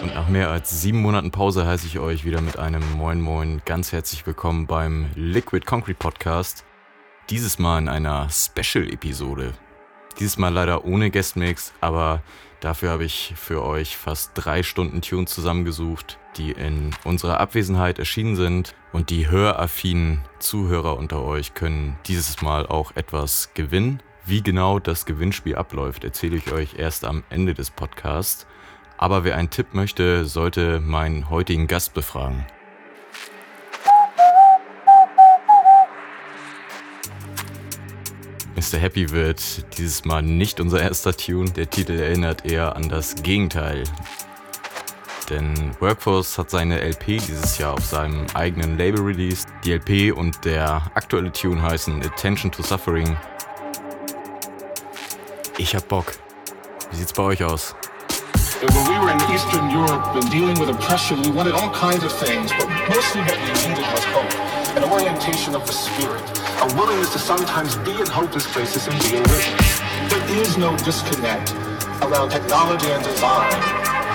Und nach mehr als sieben Monaten Pause heiße ich euch wieder mit einem Moin Moin ganz herzlich willkommen beim Liquid Concrete Podcast. Dieses Mal in einer Special-Episode. Dieses Mal leider ohne Guestmix, aber dafür habe ich für euch fast drei Stunden Tunes zusammengesucht, die in unserer Abwesenheit erschienen sind. Und die höraffinen Zuhörer unter euch können dieses Mal auch etwas gewinnen. Wie genau das Gewinnspiel abläuft, erzähle ich euch erst am Ende des Podcasts. Aber wer einen Tipp möchte, sollte meinen heutigen Gast befragen. Mr. Happy wird dieses Mal nicht unser erster Tune. Der Titel erinnert eher an das Gegenteil. Denn Workforce hat seine LP dieses Jahr auf seinem eigenen Label released. Die LP und der aktuelle Tune heißen Attention to Suffering. Ich hab Bock. Wie sieht's bei euch aus? When we were in Eastern Europe and dealing with oppression, we wanted all kinds of things, but mostly what we needed was hope, an orientation of the spirit, a willingness to sometimes be in hopeless places and be a witness. There is no disconnect around technology and design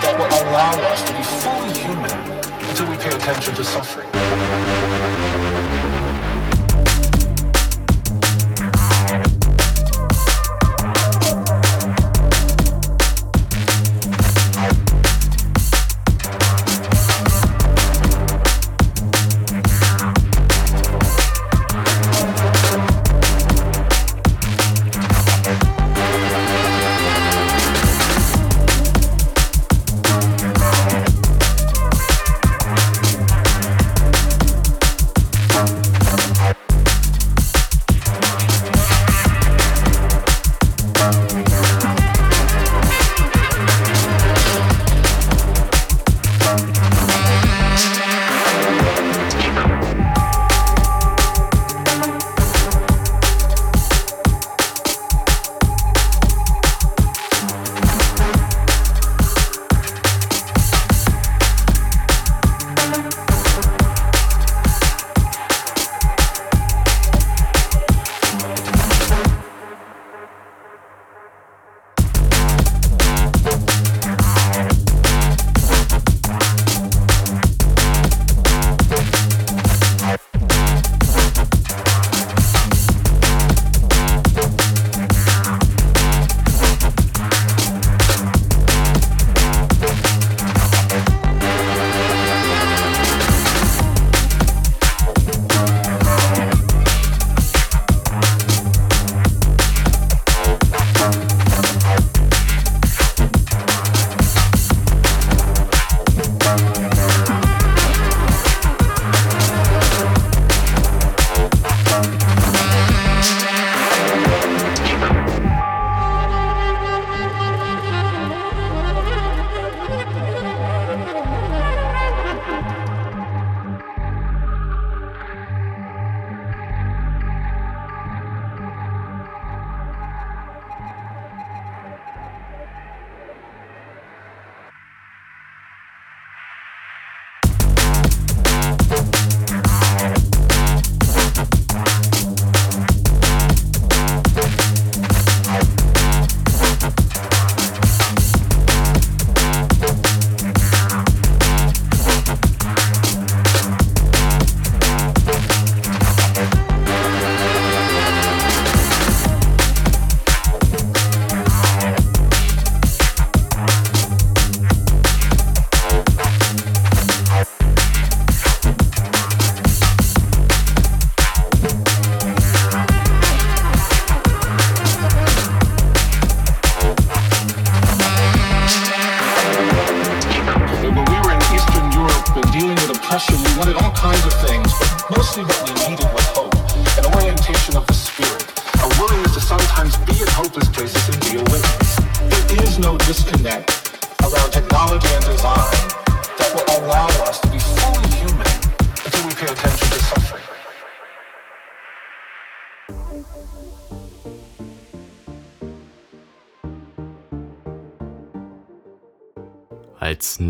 that will allow us to be fully human until we pay attention to suffering.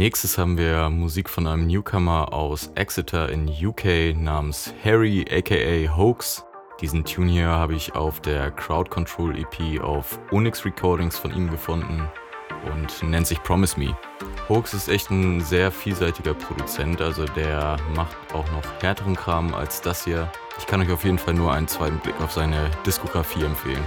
Nächstes haben wir Musik von einem Newcomer aus Exeter in UK namens Harry aka Hoax. Diesen Tune hier habe ich auf der Crowd Control EP auf Onyx Recordings von ihm gefunden und nennt sich Promise Me. Hoax ist echt ein sehr vielseitiger Produzent, also der macht auch noch härteren Kram als das hier. Ich kann euch auf jeden Fall nur einen zweiten Blick auf seine Diskografie empfehlen.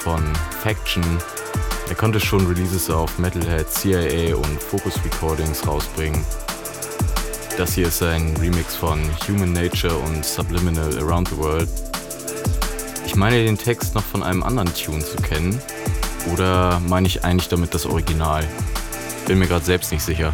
Von Faction. Er konnte schon Releases auf Metalhead, CIA und Focus Recordings rausbringen. Das hier ist sein Remix von Human Nature und Subliminal Around the World. Ich meine den Text noch von einem anderen Tune zu kennen. Oder meine ich eigentlich damit das Original? Bin mir gerade selbst nicht sicher.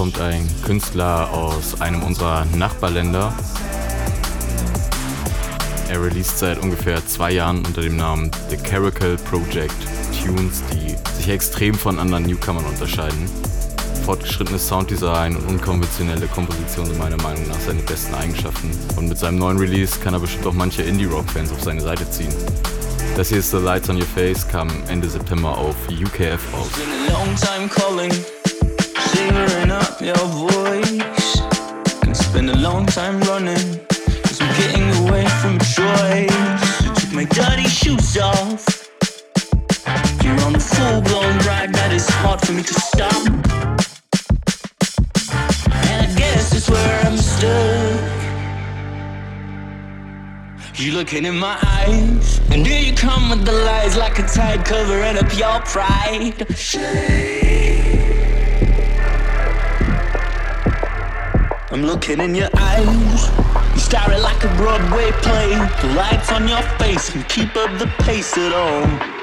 Kommt ein Künstler aus einem unserer Nachbarländer. Er released seit ungefähr zwei Jahren unter dem Namen The Caracal Project Tunes, die sich extrem von anderen Newcomern unterscheiden. Fortgeschrittenes Sounddesign und unkonventionelle Komposition sind meiner Meinung nach seine besten Eigenschaften. Und mit seinem neuen Release kann er bestimmt auch manche Indie-Rock-Fans auf seine Seite ziehen. Das hier ist The Lights on Your Face, kam Ende September auf UKF auf. Been a long time running, cause I'm getting away from choice. You took my dirty shoes off. You're on a full blown ride that is hard for me to stop. And I guess it's where I'm stuck. You looking in my eyes, and here you come with the lies like a tide covering up your pride. I'm looking in your eyes. You stare it like a Broadway play. The lights on your face can keep up the pace at all.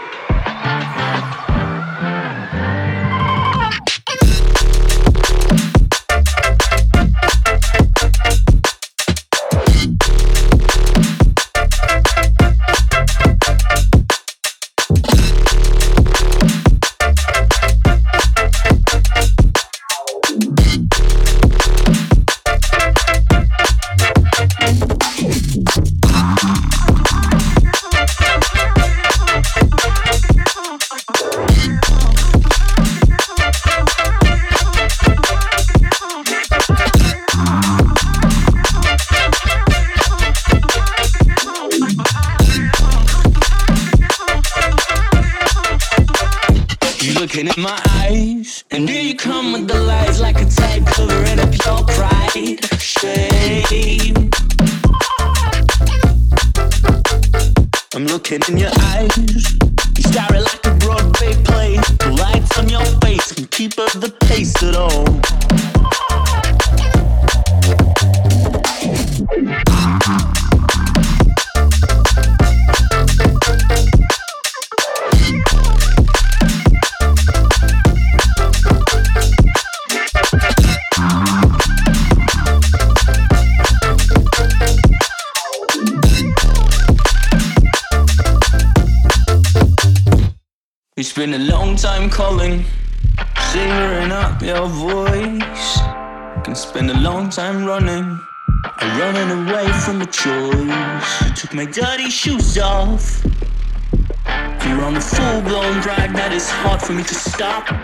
Stop.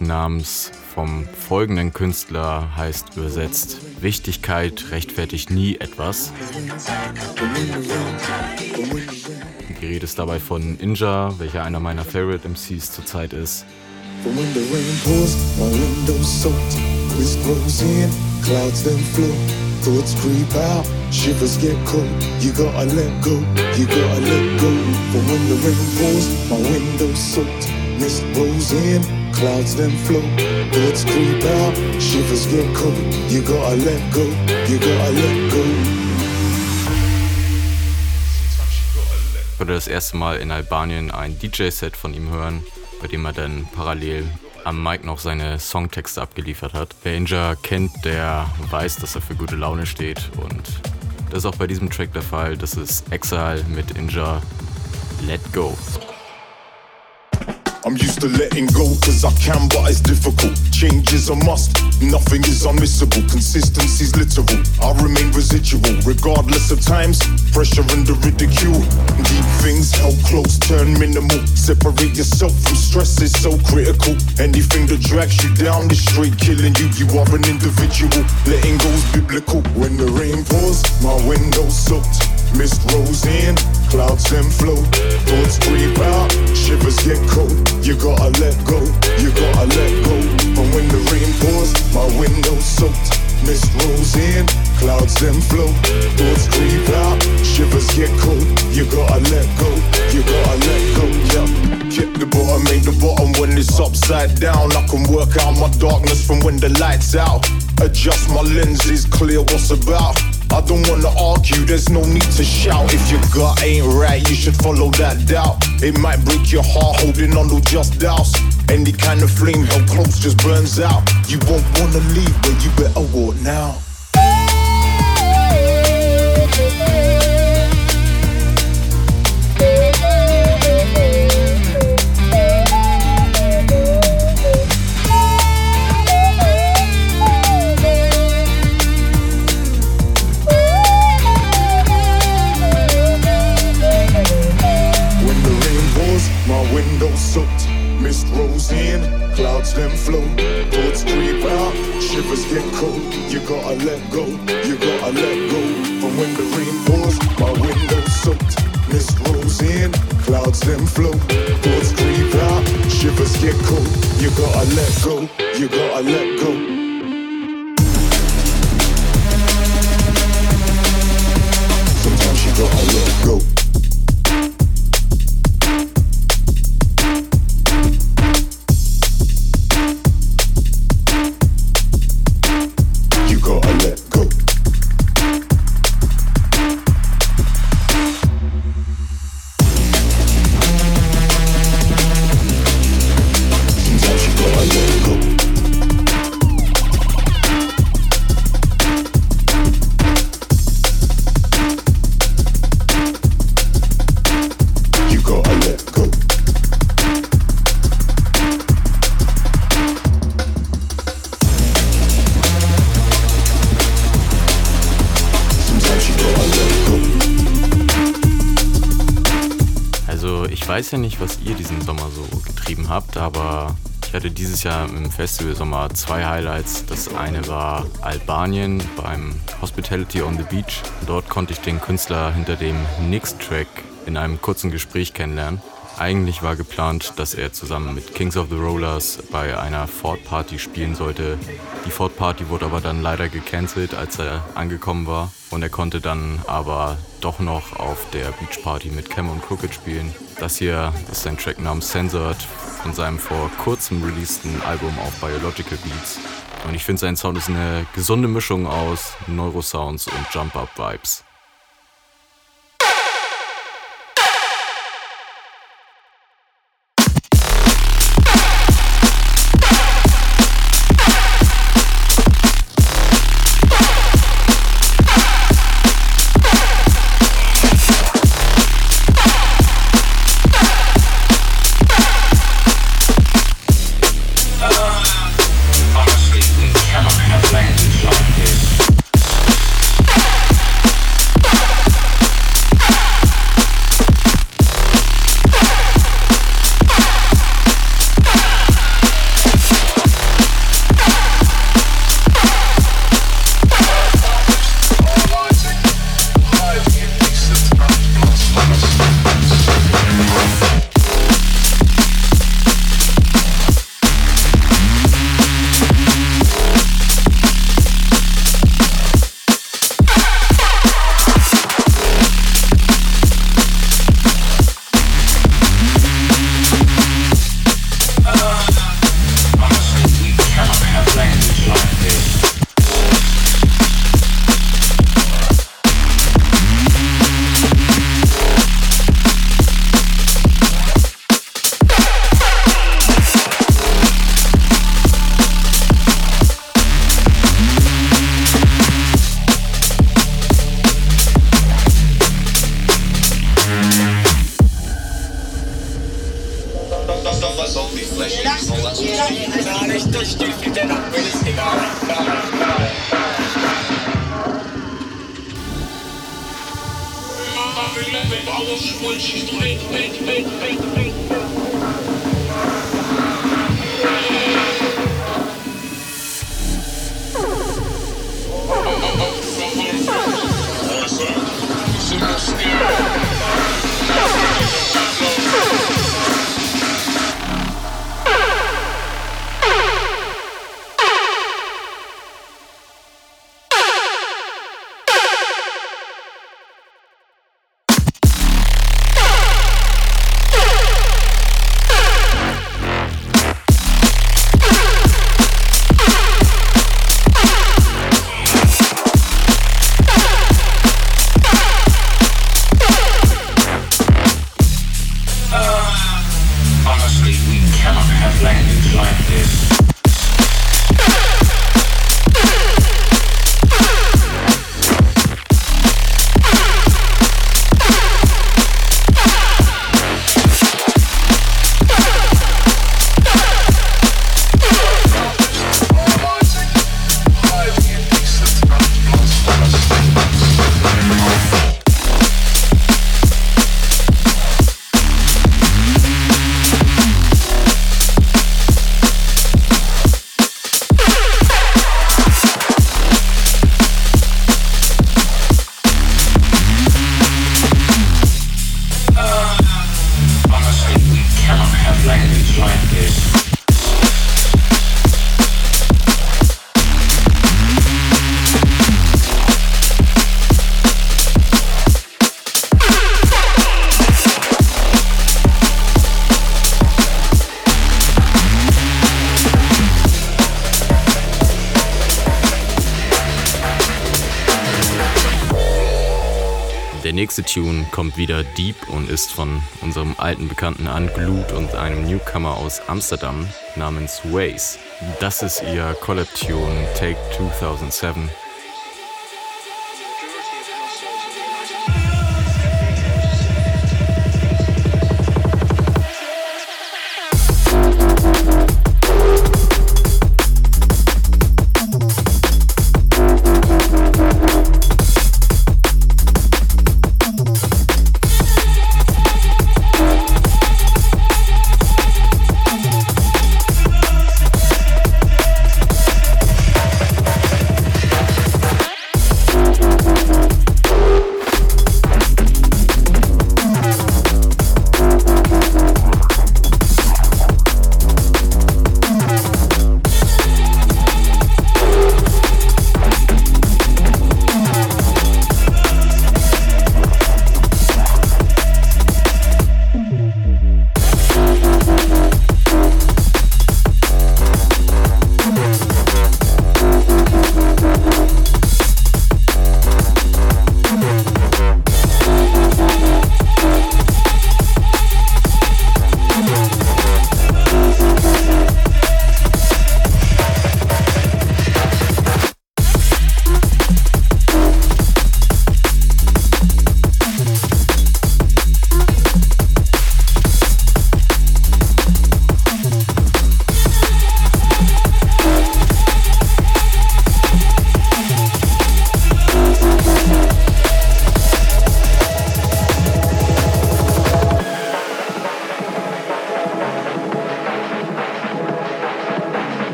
Namens vom folgenden Künstler heißt übersetzt Wichtigkeit rechtfertigt nie etwas. Die Rede ist dabei von Inja, welcher einer meiner Favorite MCs zurzeit ist. Thoughts creep out, shivers get cold. You gotta let go, you gotta let go. For when the rain pours, my window's soaked. Mist rolls in, Clouds then flow, birds creep out, shivers get cold. You gotta let go, you gotta let go. Ich würde das erste Mal in Albanien ein DJ-Set von ihm hören, bei dem er dann parallel am Mic noch seine Songtexte abgeliefert hat. Wer Inja kennt, der weiß, dass er für gute Laune steht und das ist auch bei diesem Track der Fall. Das ist Exile mit Inja Let Go. I'm used to letting go, cause I can, but it's difficult. Change is a must, nothing is unmissable. Consistency's literal. I remain residual, regardless of times, pressure and the ridicule. Deep things held close, turn minimal. Separate yourself from stress is so critical. Anything that drags you down is straight killing you. You are an individual. Letting go's biblical. When the rain pours, my window soaked. Mist rolls in, clouds then flow. Thoughts creep out, shivers get cold. You gotta let go, you gotta let go. And when the rain pours, my window soaked. Mist rolls in, clouds then flow. Thoughts creep out, shivers get cold. You gotta let go, you gotta let go. Yeah. Kick the bottom, make the bottom when it's upside down. I can work out my darkness from when the lights out. Adjust my lenses, clear what's about. I don't wanna argue, there's no need to shout. If your gut ain't right, you should follow that doubt. It might break your heart holding on to just doubts. Any kind of flame held close just burns out. You won't wanna leave, but you better walk now. Clouds then flow. Thoughts creep out, shivers get cold. You gotta let go, you gotta let go. From when the rain pours, my window soaked. Mist rolls in, clouds then flow. Thoughts creep out, shivers get cold. You gotta let go, you gotta let go. Sometimes you gotta let go. Ja nicht, was ihr diesen Sommer so getrieben habt, aber ich hatte dieses Jahr im Festivalsommer zwei Highlights. Das eine war Albanien beim Hospitality on the Beach. Dort konnte ich den Künstler hinter dem Nix-Track in einem kurzen Gespräch kennenlernen. Eigentlich war geplant, dass er zusammen mit Kings of the Rollers bei einer Ford Party spielen sollte. Die Ford Party wurde aber dann leider gecancelt, als er angekommen war. Und er konnte dann aber doch noch auf der Beach Party mit Cam und Crooked spielen. Das hier ist sein Track namens Censored von seinem vor kurzem releaseden Album auf Biological Beats. Und ich finde, sein Sound ist eine gesunde Mischung aus Neurosounds und Jump-Up-Vibes. Wieder deep und ist von unserem alten Bekannten Unglued und einem Newcomer aus Amsterdam namens Waze. Das ist ihr Collab-Tune Take 2007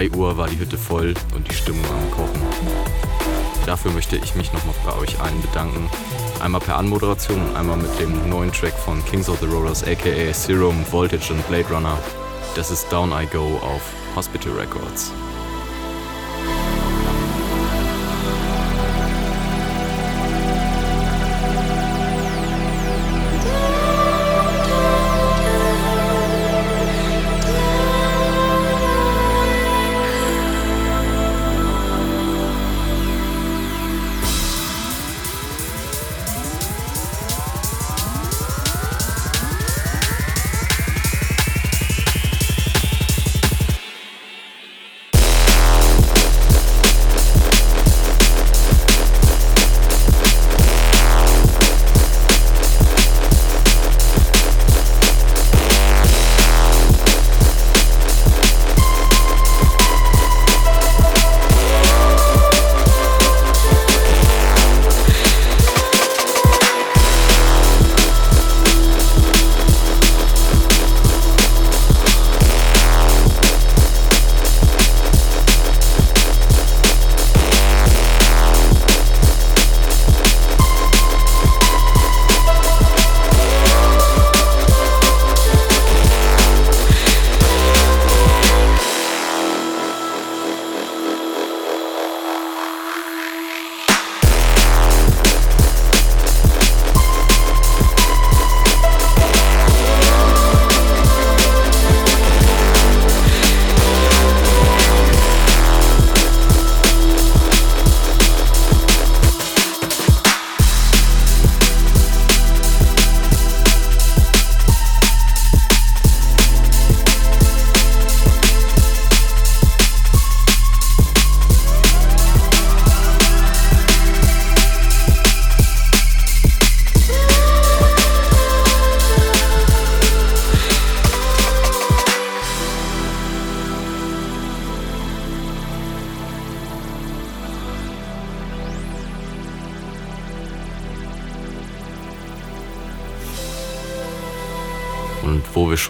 3 Uhr war die Hütte voll und die Stimmung am Kochen. Dafür möchte ich mich nochmal bei euch allen bedanken. Einmal per Anmoderation und einmal mit dem neuen Track von Kings of the Rollers aka Serum, Voltage und Blade Runner. Das ist Down I Go auf Hospital Records.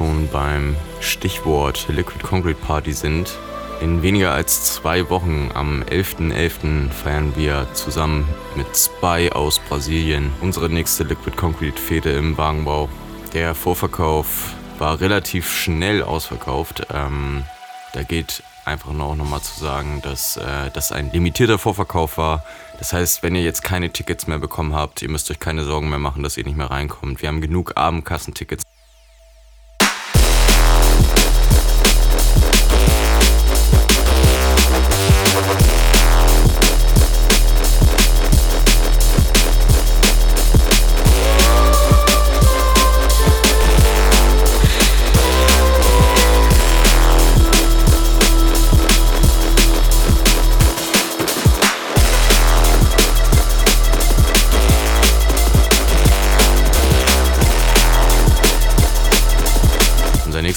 Schon beim Stichwort Liquid Concrete Party sind, in weniger als zwei Wochen, am 11.11., .11., feiern wir zusammen mit Spy aus Brasilien unsere nächste Liquid Concrete Fete im Wagenbau. Der Vorverkauf war relativ schnell ausverkauft. Ähm, da geht einfach nur auch nochmal zu sagen, dass äh, das ein limitierter Vorverkauf war. Das heißt, wenn ihr jetzt keine Tickets mehr bekommen habt, ihr müsst euch keine Sorgen mehr machen, dass ihr nicht mehr reinkommt. Wir haben genug Abendkassentickets.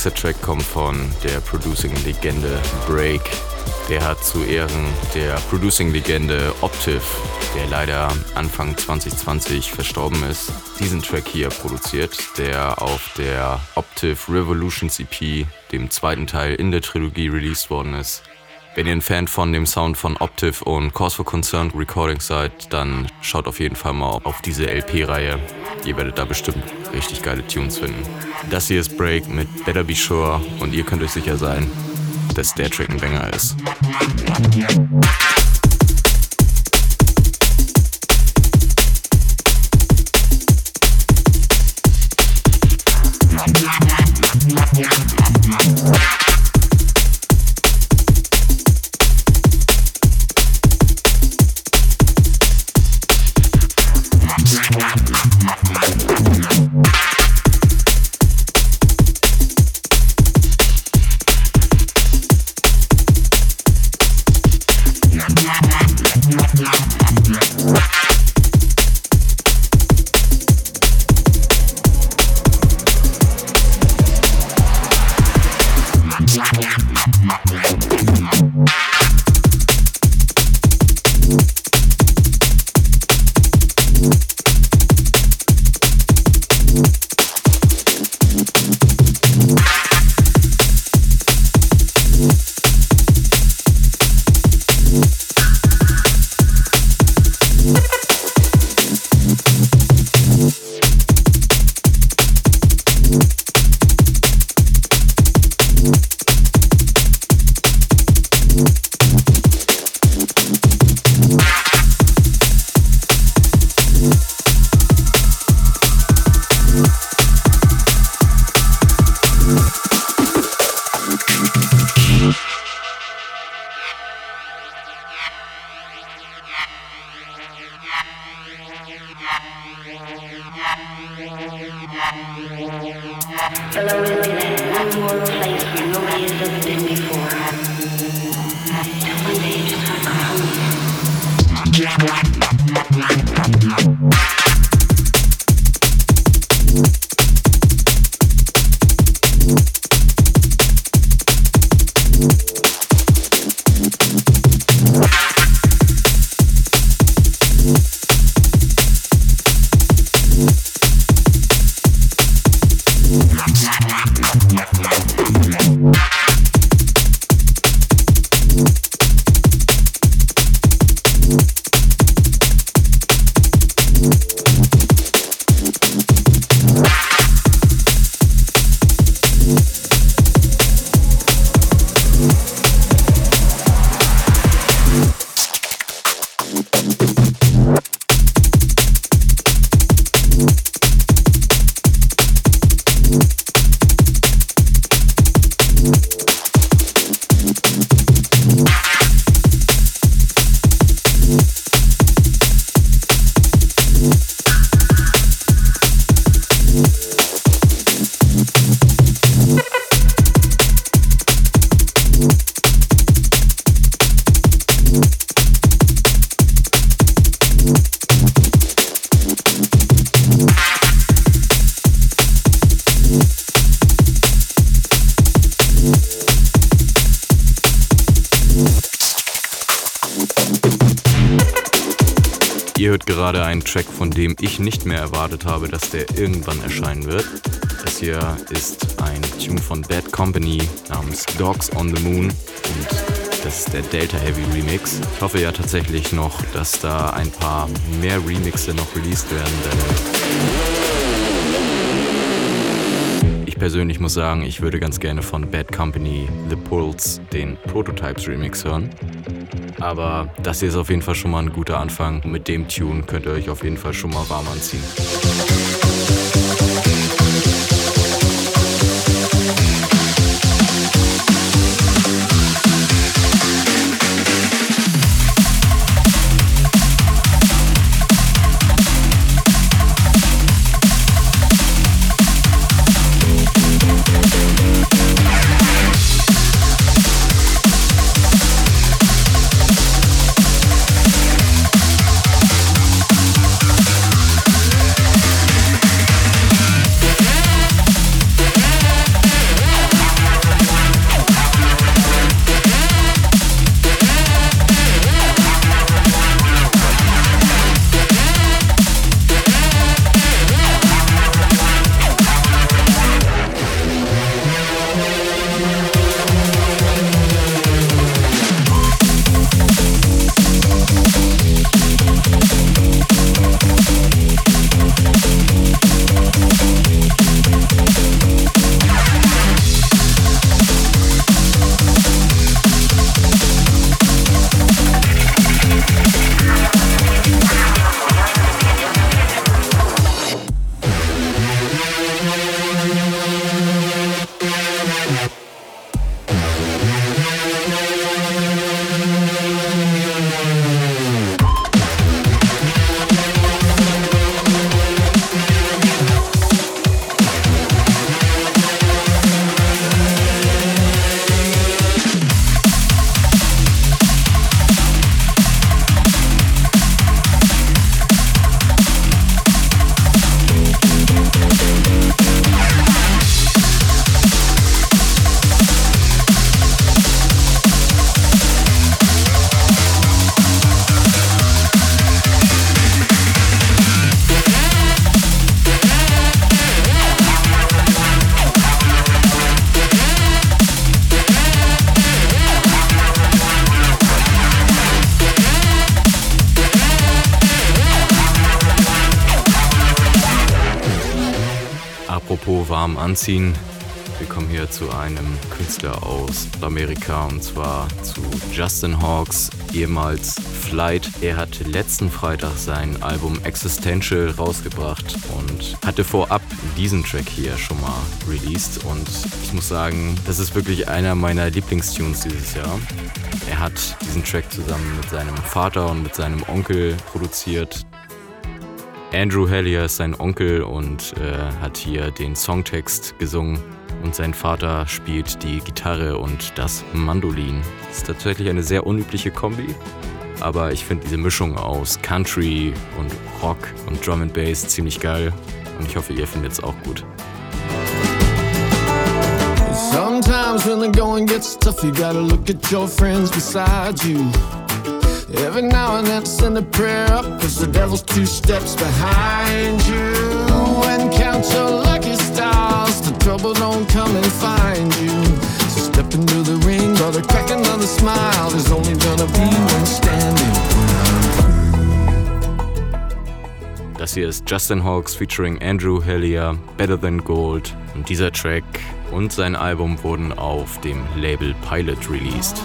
Nächste Track kommt von der Producing-Legende Break. Der hat zu Ehren der Producing-Legende Optiv, der leider Anfang 2020 verstorben ist, diesen Track hier produziert, der auf der Optiv Revolutions EP, dem zweiten Teil in der Trilogie, released worden ist. Wenn ihr ein Fan von dem Sound von Optiv und Cause for Concern Recordings seid, dann schaut auf jeden Fall mal auf diese LP-Reihe. Ihr werdet da bestimmt richtig geile Tunes finden. Das hier ist Break mit Better Be Sure und ihr könnt euch sicher sein, dass der Track ein Banger ist. Yeah. Ich nicht mehr erwartet habe, dass der irgendwann erscheinen wird. Das hier ist ein Tune von Bad Company namens Dogs on the Moon und das ist der Delta Heavy Remix. Ich hoffe ja tatsächlich noch, dass da ein paar mehr Remixe noch released werden, denn persönlich muss sagen, ich würde ganz gerne von Bad Company The Pulse den Prototypes Remix hören. Aber das hier ist auf jeden Fall schon mal ein guter Anfang. Mit dem Tune könnt ihr euch auf jeden Fall schon mal warm anziehen. Warm anziehen. Wir kommen hier zu einem Künstler aus Amerika und zwar zu Justin Hawks, ehemals Flight. Er hat letzten Freitag sein Album Existential rausgebracht und hatte vorab diesen Track hier schon mal released und ich muss sagen, das ist wirklich einer meiner Lieblingstunes dieses Jahr. Er hat diesen Track zusammen mit seinem Vater und mit seinem Onkel produziert. Andrew Hellier ist sein Onkel und äh, hat hier den Songtext gesungen und sein Vater spielt die Gitarre und das Mandolin. Das ist tatsächlich eine sehr unübliche Kombi, aber ich finde diese Mischung aus Country und Rock und Drum and Bass ziemlich geil und ich hoffe, ihr findet es auch gut. Sometimes when the going gets tough, you gotta look at your friends beside you. Every now and then send a prayer up, cause the devil's two steps behind you. And count your lucky stars, the trouble don't come and find you. So step into the ring, brother, crack another smile. There's only gonna be one standing. Das hier ist Justin Hawks featuring Andrew Hellier, Better Than Gold. Und dieser Track und sein Album wurden auf dem Label Pilot released.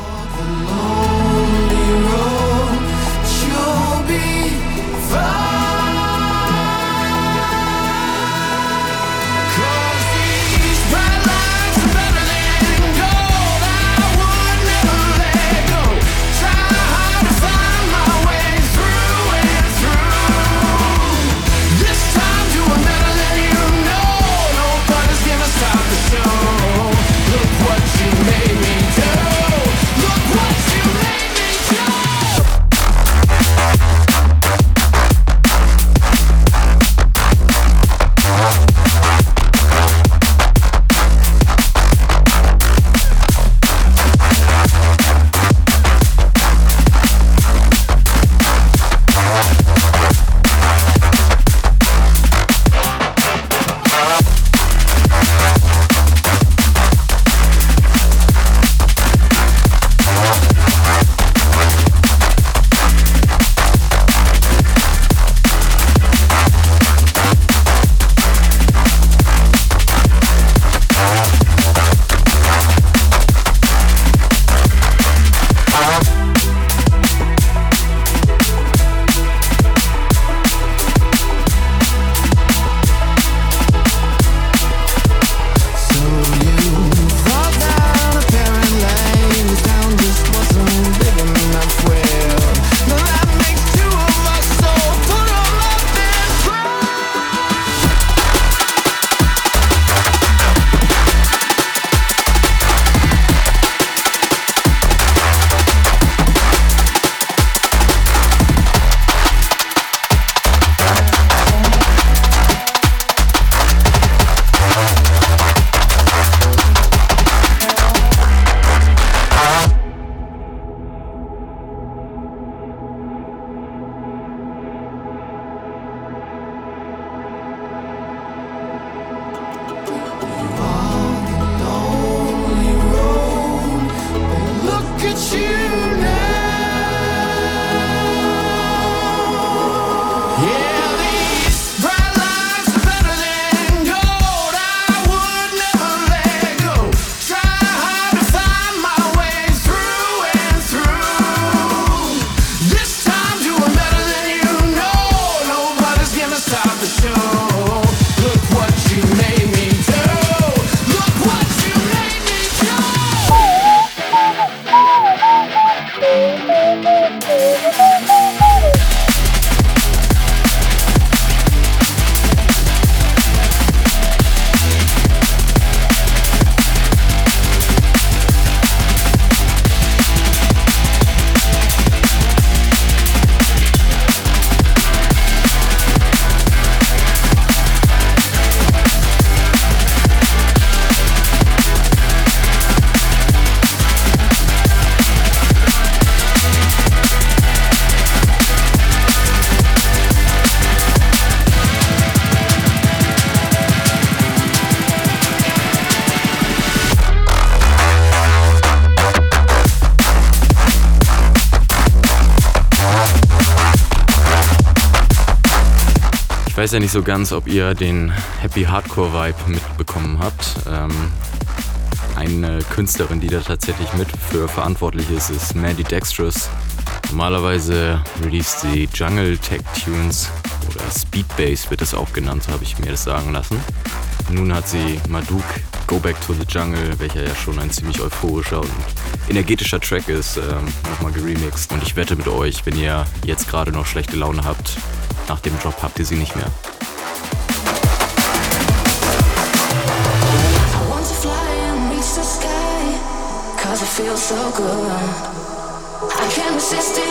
Weiß ja nicht so ganz, ob ihr den Happy Hardcore Vibe mitbekommen habt. Ähm, eine Künstlerin, die da tatsächlich mit für verantwortlich ist, ist Mandy Dextrous. Normalerweise released sie Jungle Tech Tunes oder Speed Bass wird es auch genannt, so habe ich mir das sagen lassen. Nun hat sie Maduk Go Back to the Jungle, welcher ja schon ein ziemlich euphorischer und energetischer Track ist, ähm, nochmal geremixed. Und ich wette mit euch, wenn ihr jetzt gerade noch schlechte Laune habt, nach dem Drop habt ihr sie nicht mehr. I can't resist the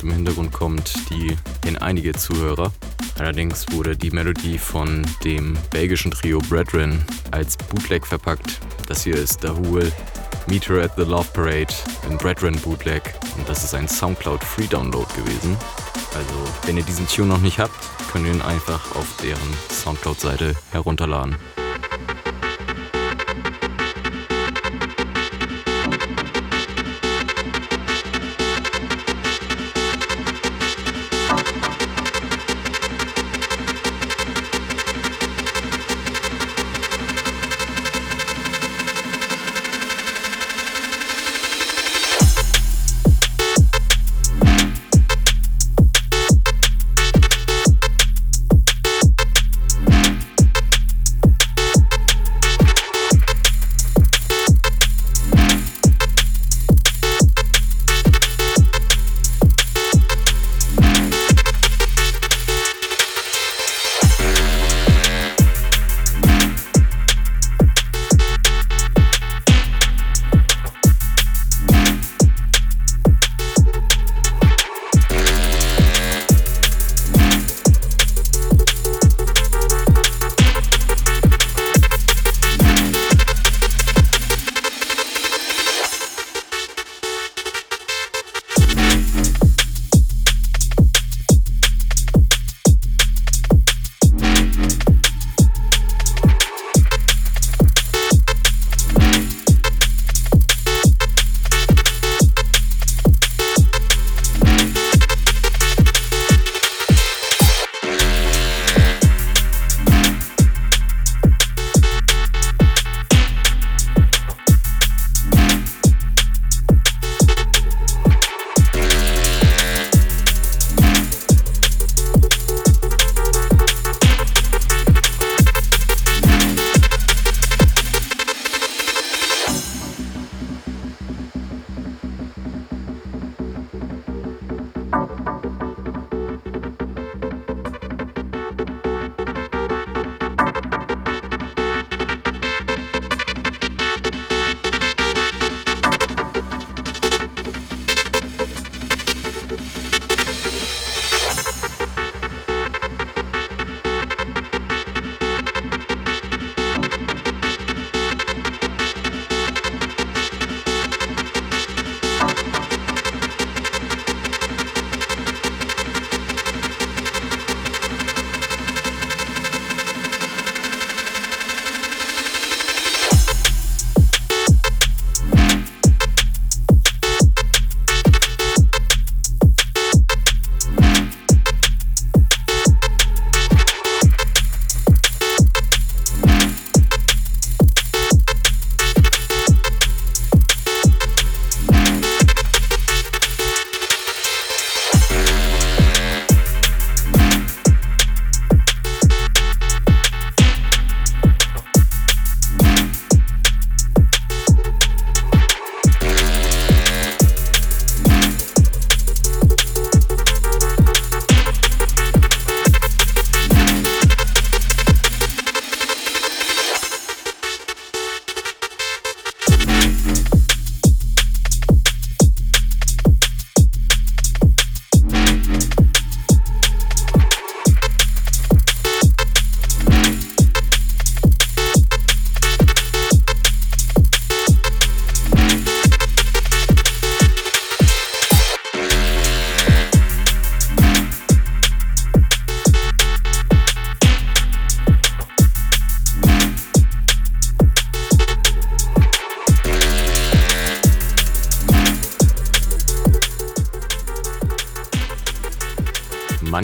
Jetzt im Hintergrund kommt, die kennen einige Zuhörer. Allerdings wurde die Melodie von dem belgischen Trio Brethren als Bootleg verpackt. Das hier ist The Hool, Meter at the Love Parade im Brethren Bootleg und das ist ein Soundcloud Free Download gewesen. Also, wenn ihr diesen Tune noch nicht habt, könnt ihr ihn einfach auf deren Soundcloud-Seite herunterladen.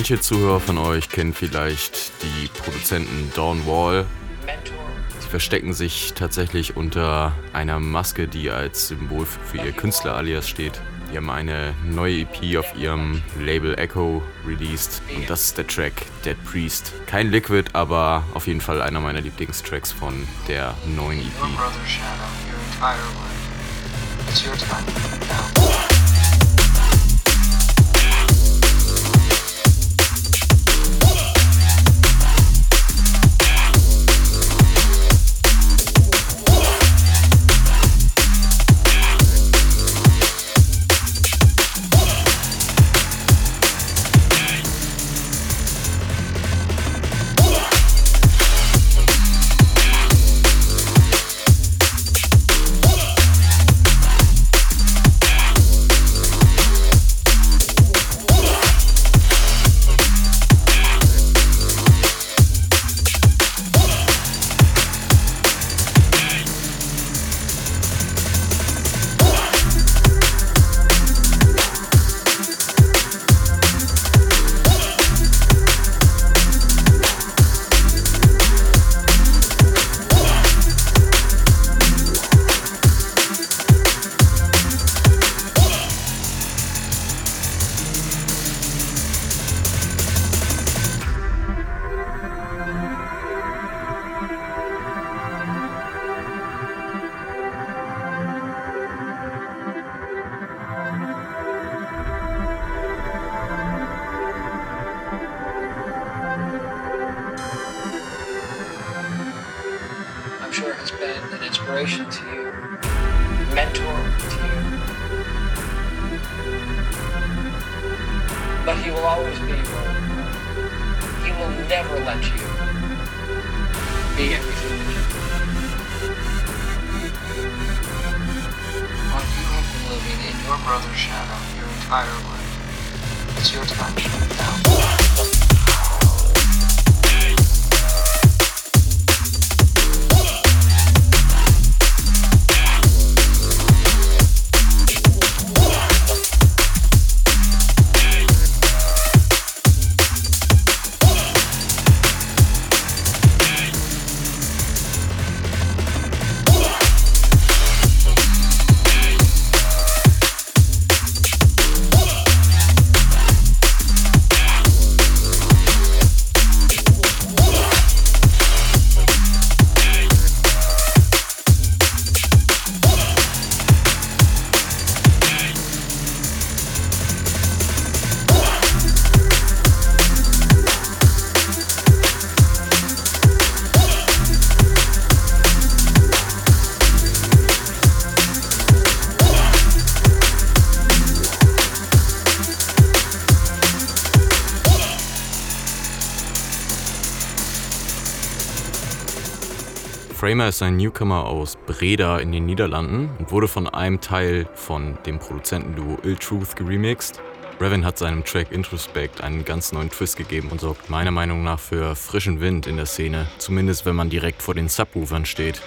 Manche Zuhörer von euch kennen vielleicht die Produzenten Dawn Wall. Sie verstecken sich tatsächlich unter einer Maske, die als Symbol für ihr Künstler-Alias steht. Die haben eine neue EP auf ihrem Label Echo released und das ist der Track Dead Priest. Kein Liquid, aber auf jeden Fall einer meiner Lieblingstracks von der neuen EP. Framer ist ein Newcomer aus Breda in den Niederlanden und wurde von einem Teil von dem Produzentenduo Ill Truth geremixed. Revan hat seinem Track Introspect einen ganz neuen Twist gegeben und sorgt meiner Meinung nach für frischen Wind in der Szene, zumindest wenn man direkt vor den Subwoofern steht.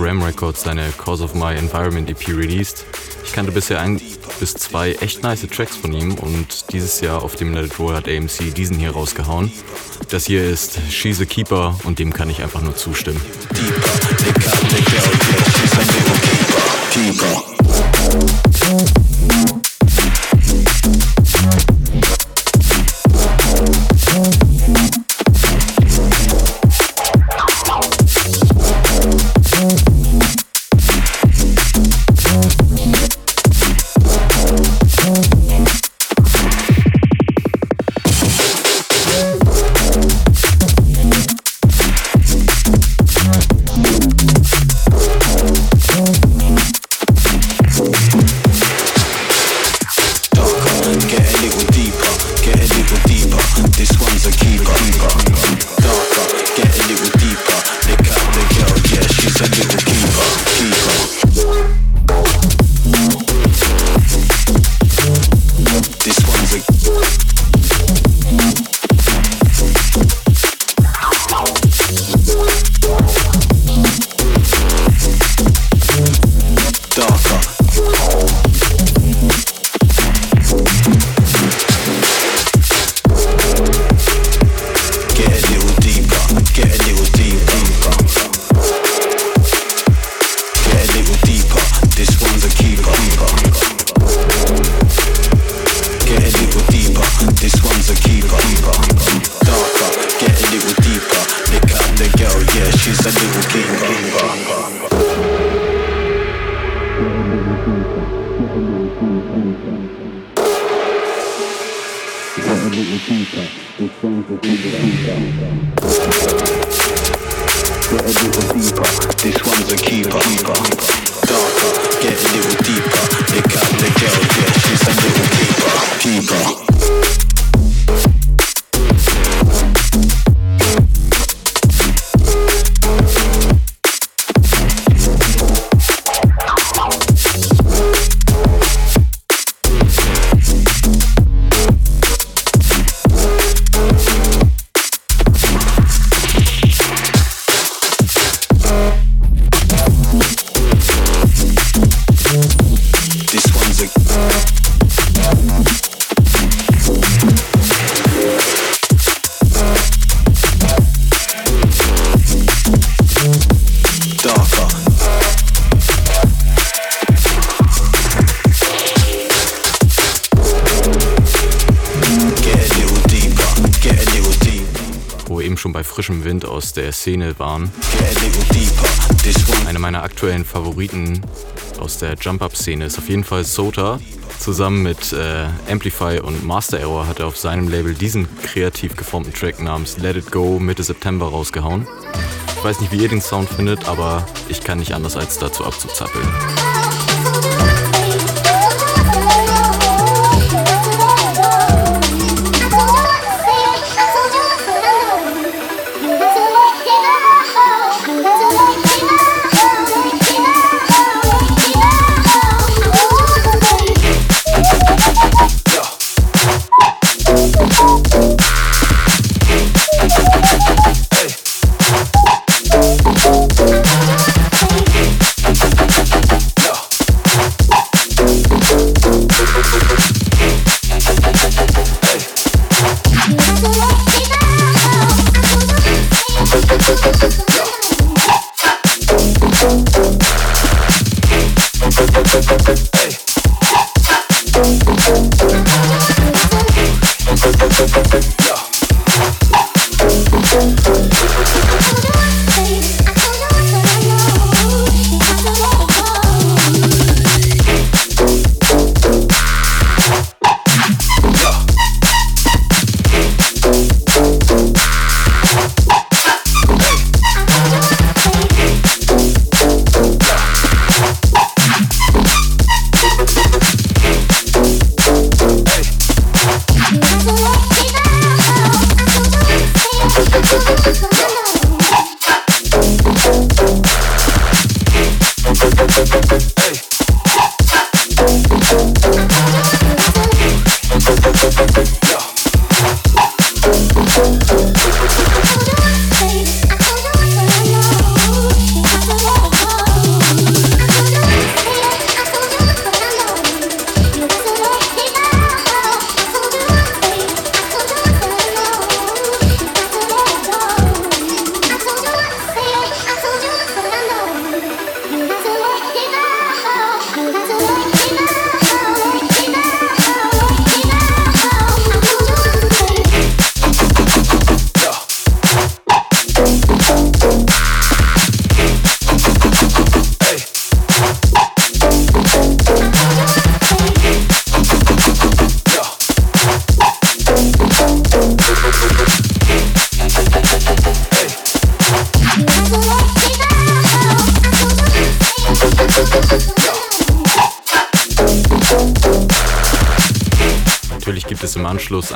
Ram Records seine Cause of My Environment EP released. Ich kannte bisher ein bis zwei echt nice Tracks von ihm und dieses Jahr auf dem Let Roll hat AMC diesen hier rausgehauen. Das hier ist She's a Keeper und dem kann ich einfach nur zustimmen. Keeper. Szene waren. Eine meiner aktuellen Favoriten aus der Jump-Up-Szene ist auf jeden Fall Sota. Zusammen mit äh, Amplify und Master Error hat er auf seinem Label diesen kreativ geformten Track namens Let It Go Mitte September rausgehauen. Ich weiß nicht, wie ihr den Sound findet, aber ich kann nicht anders als dazu abzuzappeln.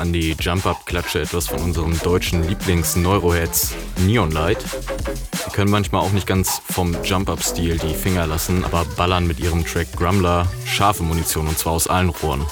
An die Jump-Up-Klatsche etwas von unserem deutschen Lieblings-Neuroheads Neon Light. Die können manchmal auch nicht ganz vom Jump-Up-Stil die Finger lassen, aber ballern mit ihrem Track Grumbler scharfe Munition und zwar aus allen Rohren.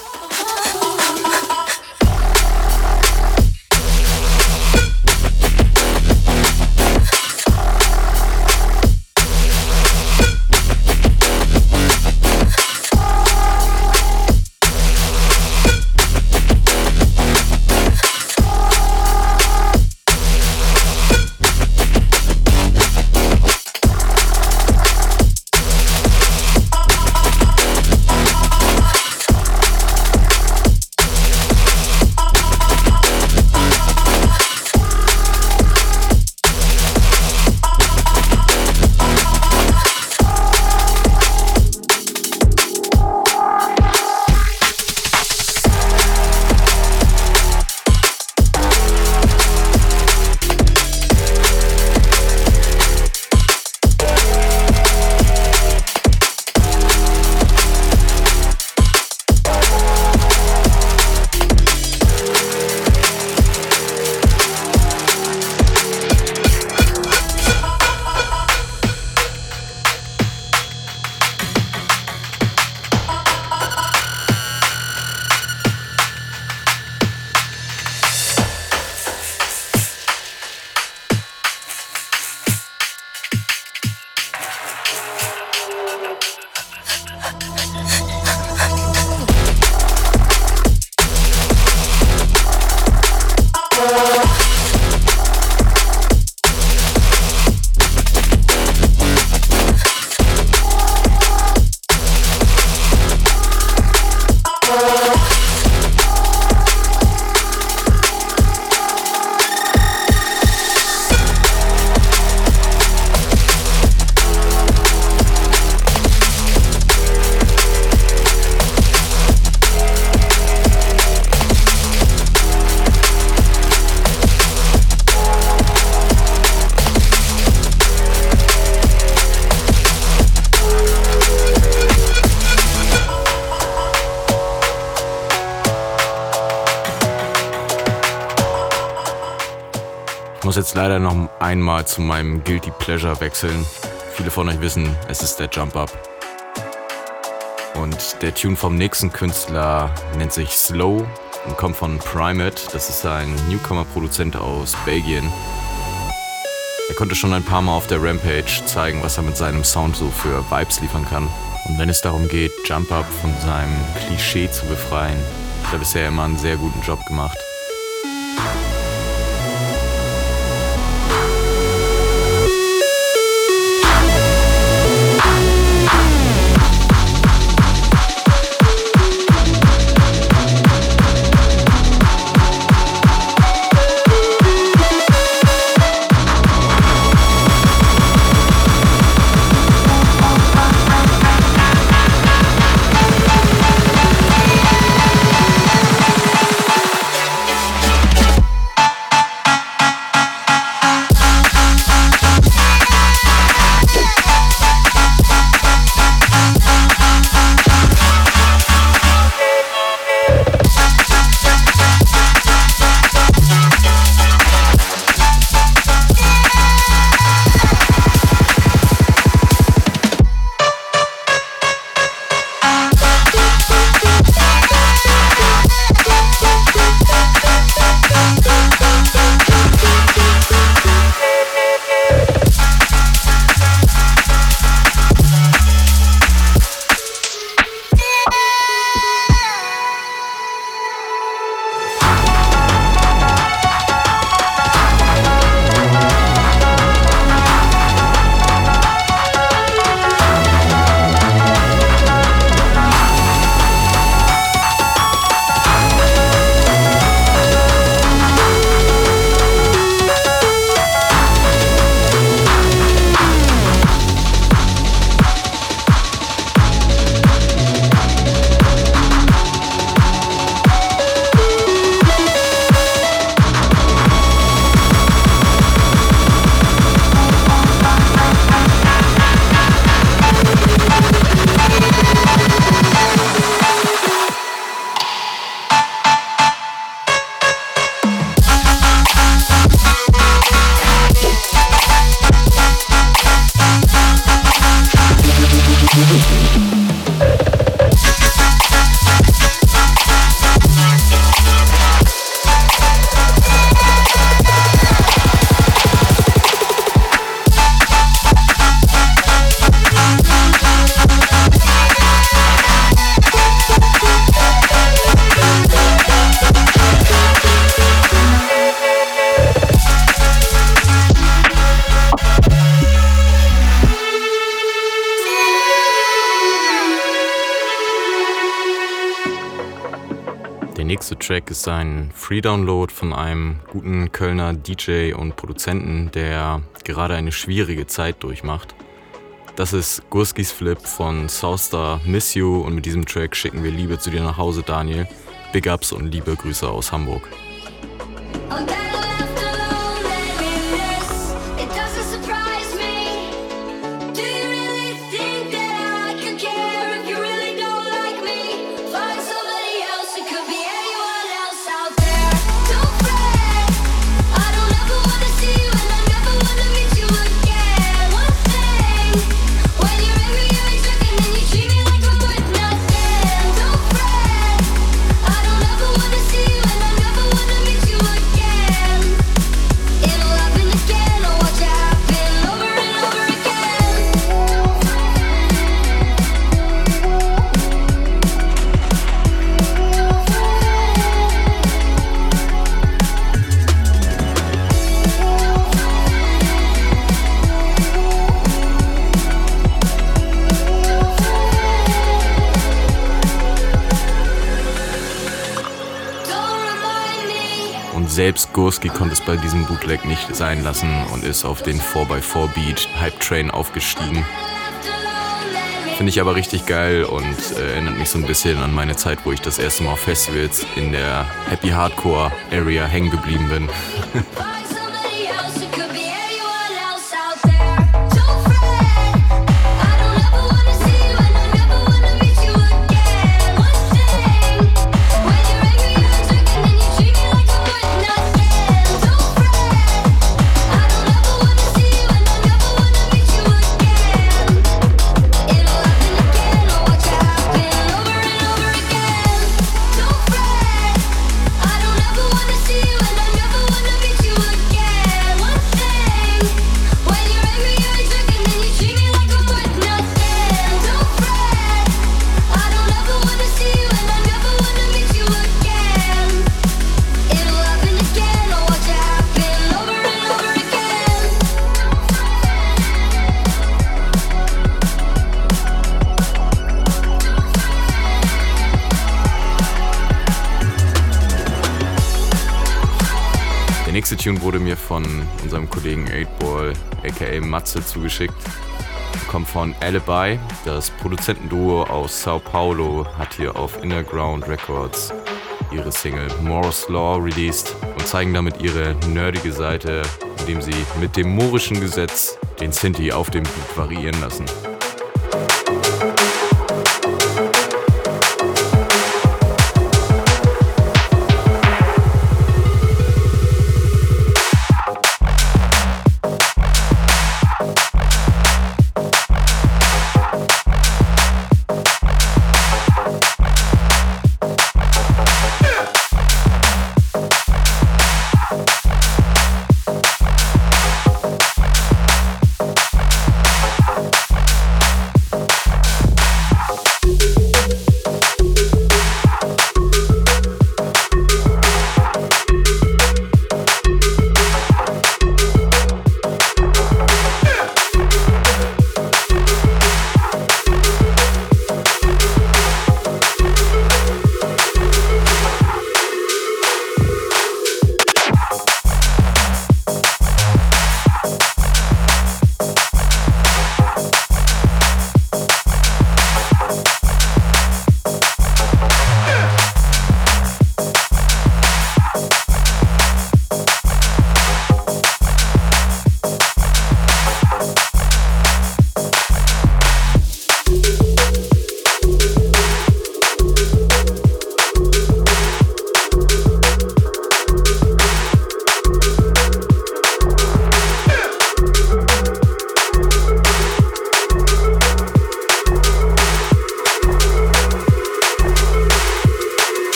Leider noch einmal zu meinem Guilty Pleasure wechseln. Viele von euch wissen, es ist der Jump Up. Und der Tune vom nächsten Künstler nennt sich Slow und kommt von Primate. Das ist ein Newcomer-Produzent aus Belgien. Er konnte schon ein paar Mal auf der Rampage zeigen, was er mit seinem Sound so für Vibes liefern kann. Und wenn es darum geht, Jump Up von seinem Klischee zu befreien, hat er bisher immer einen sehr guten Job gemacht. Ist ein Free-Download von einem guten Kölner DJ und Produzenten, der gerade eine schwierige Zeit durchmacht. Das ist Gurskis Flip von Southstar Miss You und mit diesem Track schicken wir Liebe zu dir nach Hause, Daniel. Big Ups und liebe Grüße aus Hamburg. Gurski konnte es bei diesem Bootleg nicht sein lassen und ist auf den 4x4 Beat Hype Train aufgestiegen. Finde ich aber richtig geil und äh, erinnert mich so ein bisschen an meine Zeit, wo ich das erste Mal auf Festivals in der Happy Hardcore Area hängen geblieben bin. unserem Kollegen 8Ball, aka Matze, zugeschickt. Kommt von Alibi. Das Produzentenduo aus Sao Paulo hat hier auf Innerground Records ihre Single Morse Law released und zeigen damit ihre nerdige Seite, indem sie mit dem moorischen Gesetz den Sinti auf dem Beat variieren lassen.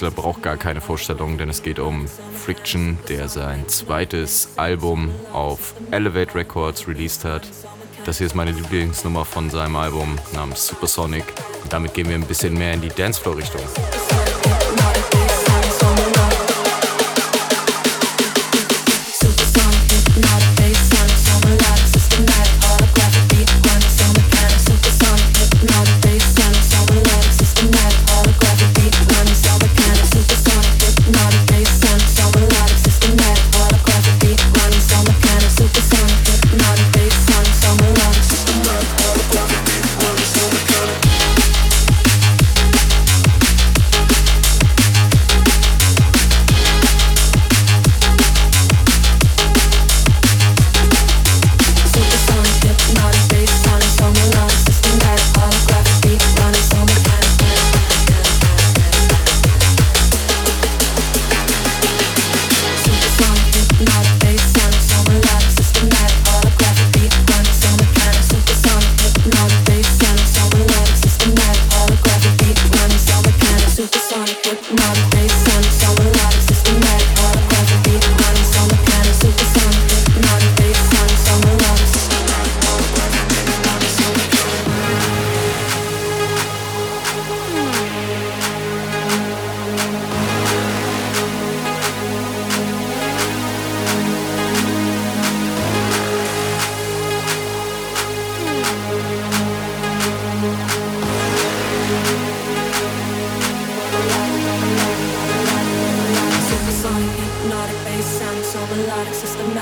Künstler braucht gar keine Vorstellung, denn es geht um Friction, der sein zweites Album auf Elevate Records released hat. Das hier ist meine Lieblingsnummer von seinem Album namens Supersonic. Und damit gehen wir ein bisschen mehr in die Dancefloor-Richtung.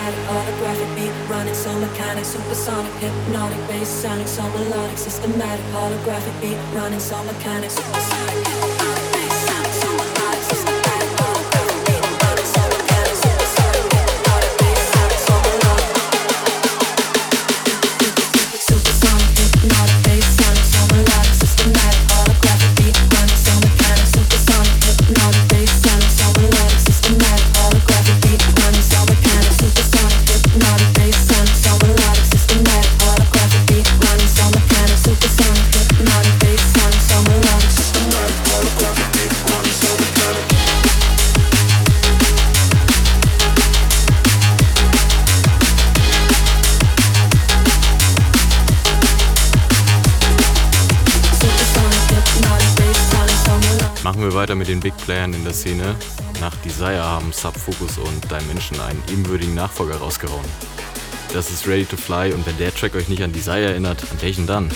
automatic, autographic beat running, so mechanic, supersonic, hypnotic, bass sounding, so melodic, systematic, holographic beat running, so mechanic, supersonic. Den Big Playern in der Szene. Nach Desire haben Subfocus und Dimension einen ebenwürdigen Nachfolger rausgehauen. Das ist Ready to Fly und wenn der Track euch nicht an Desire erinnert, an welchen dann?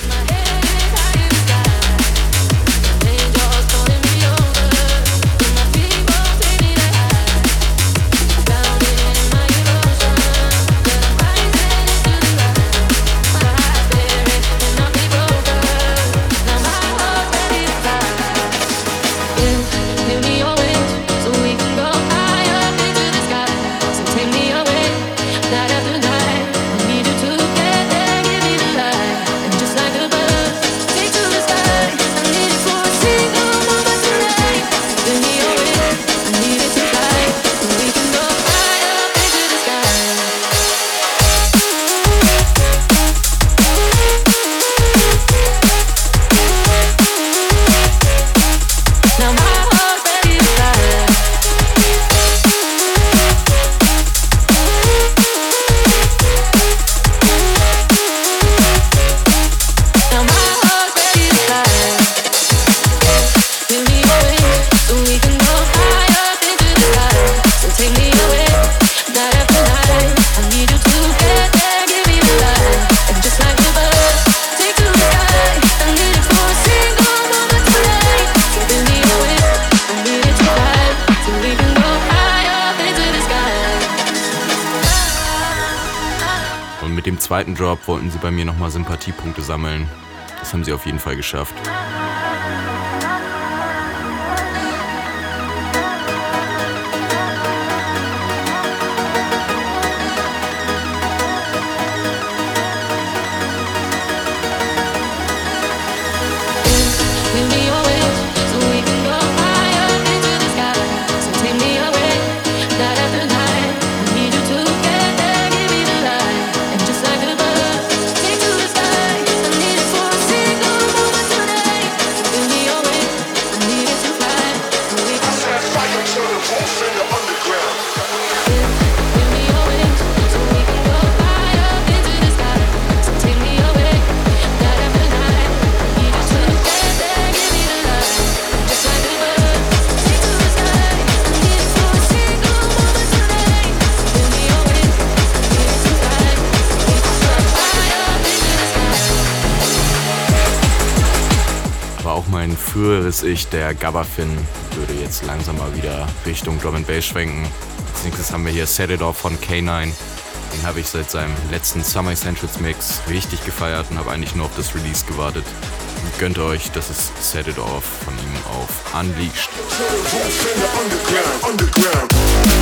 Bei mir nochmal Sympathiepunkte sammeln. Das haben sie auf jeden Fall geschafft. Ich, der Gabba-Fin, würde jetzt langsam mal wieder Richtung Drum and Bass schwenken. Als nächstes haben wir hier Set It Off von K9. Den habe ich seit seinem letzten Summer Essentials Mix richtig gefeiert und habe eigentlich nur auf das Release gewartet. Und gönnt euch, das ist Set It Off von ihm auf Unleashed. Underground, underground.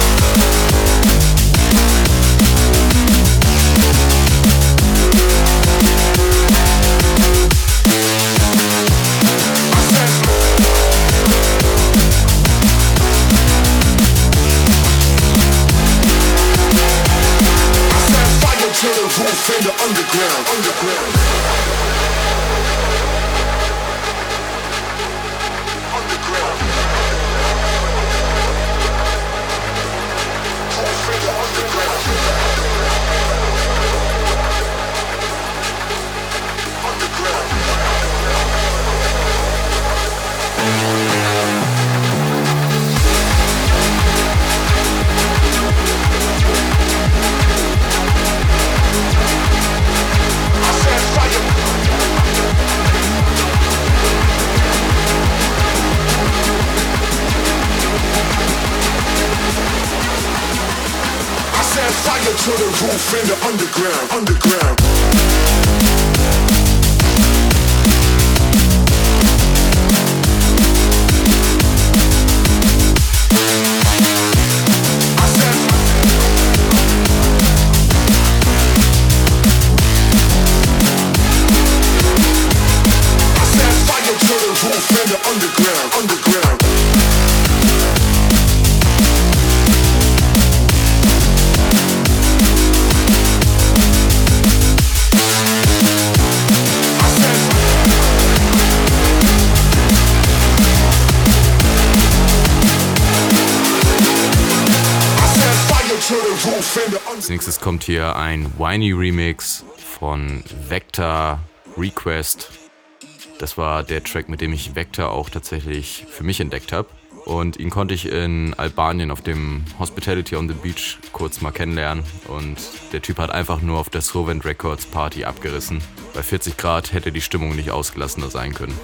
to the roof in the underground, underground. Nächstes kommt hier ein Whiny Remix von Vector Request. Das war der Track, mit dem ich Vector auch tatsächlich für mich entdeckt habe. Und ihn konnte ich in Albanien auf dem Hospitality on the Beach kurz mal kennenlernen. Und der Typ hat einfach nur auf der Sovent Records Party abgerissen. Bei 40 Grad hätte die Stimmung nicht ausgelassener sein können.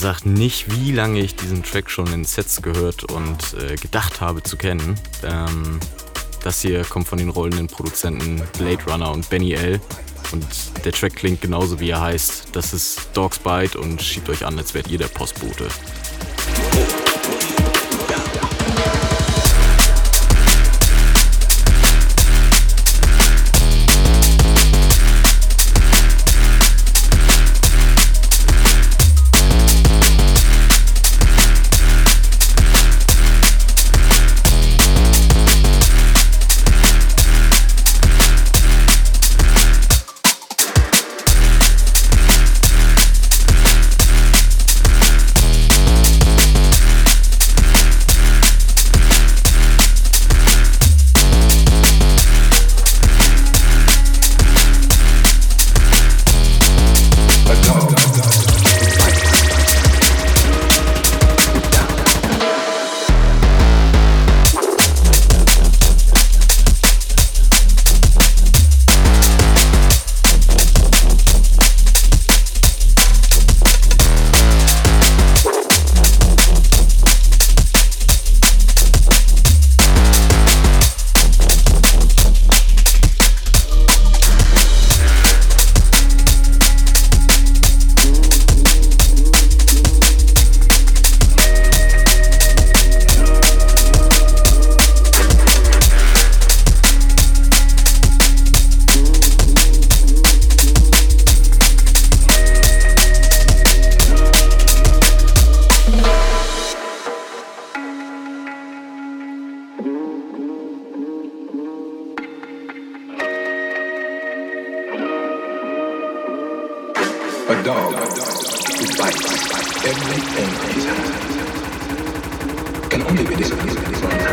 Gesagt nicht, wie lange ich diesen Track schon in Sets gehört und äh, gedacht habe zu kennen. Ähm, das hier kommt von den rollenden Produzenten Blade Runner und Benny L. Und der Track klingt genauso wie er heißt. Das ist Dogs Bite und schiebt euch an, als wärt ihr der Postbote. Everything can only be disciplined from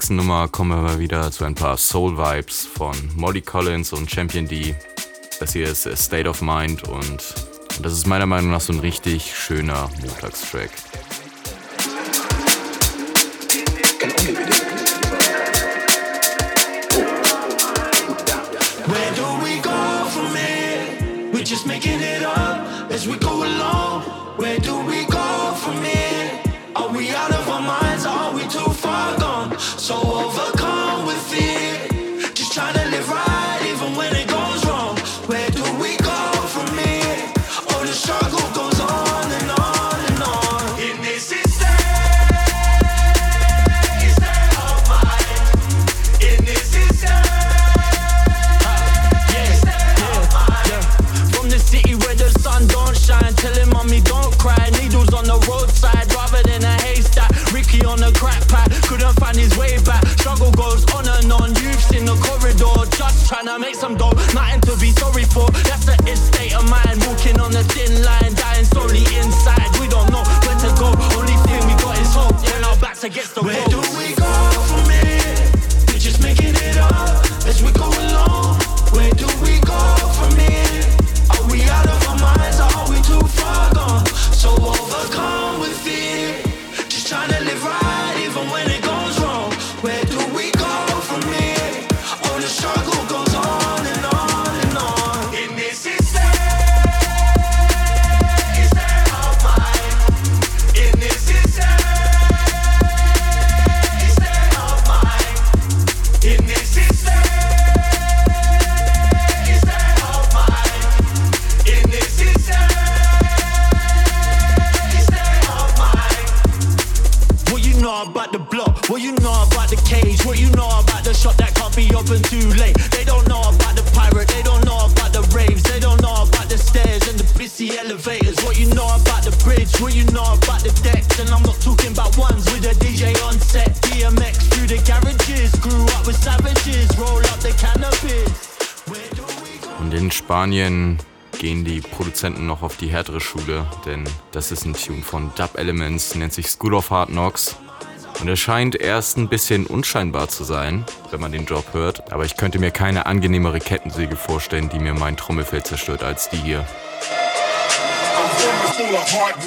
nächsten Nummer kommen wir wieder zu ein paar Soul Vibes von Molly Collins und Champion D. Das hier ist State of Mind und das ist meiner Meinung nach so ein richtig schöner Montagstrack. Die Produzenten noch auf die härtere Schule, denn das ist ein Tune von Dub Elements, nennt sich School of Hard Knocks. Und er scheint erst ein bisschen unscheinbar zu sein, wenn man den Job hört, aber ich könnte mir keine angenehmere Kettensäge vorstellen, die mir mein Trommelfell zerstört, als die hier. freue mich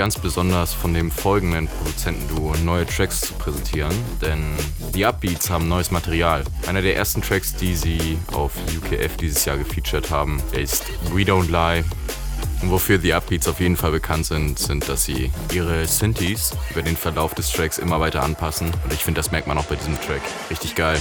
ganz besonders von dem folgenden Produzentenduo neue Tracks zu präsentieren, denn die Upbeats haben neues Material. Einer der ersten Tracks, die sie auf UKF dieses Jahr gefeatured haben, ist We Don't Lie. Und wofür die Upbeats auf jeden Fall bekannt sind, sind, dass sie ihre Synthes über den Verlauf des Tracks immer weiter anpassen. Und ich finde, das merkt man auch bei diesem Track. Richtig geil.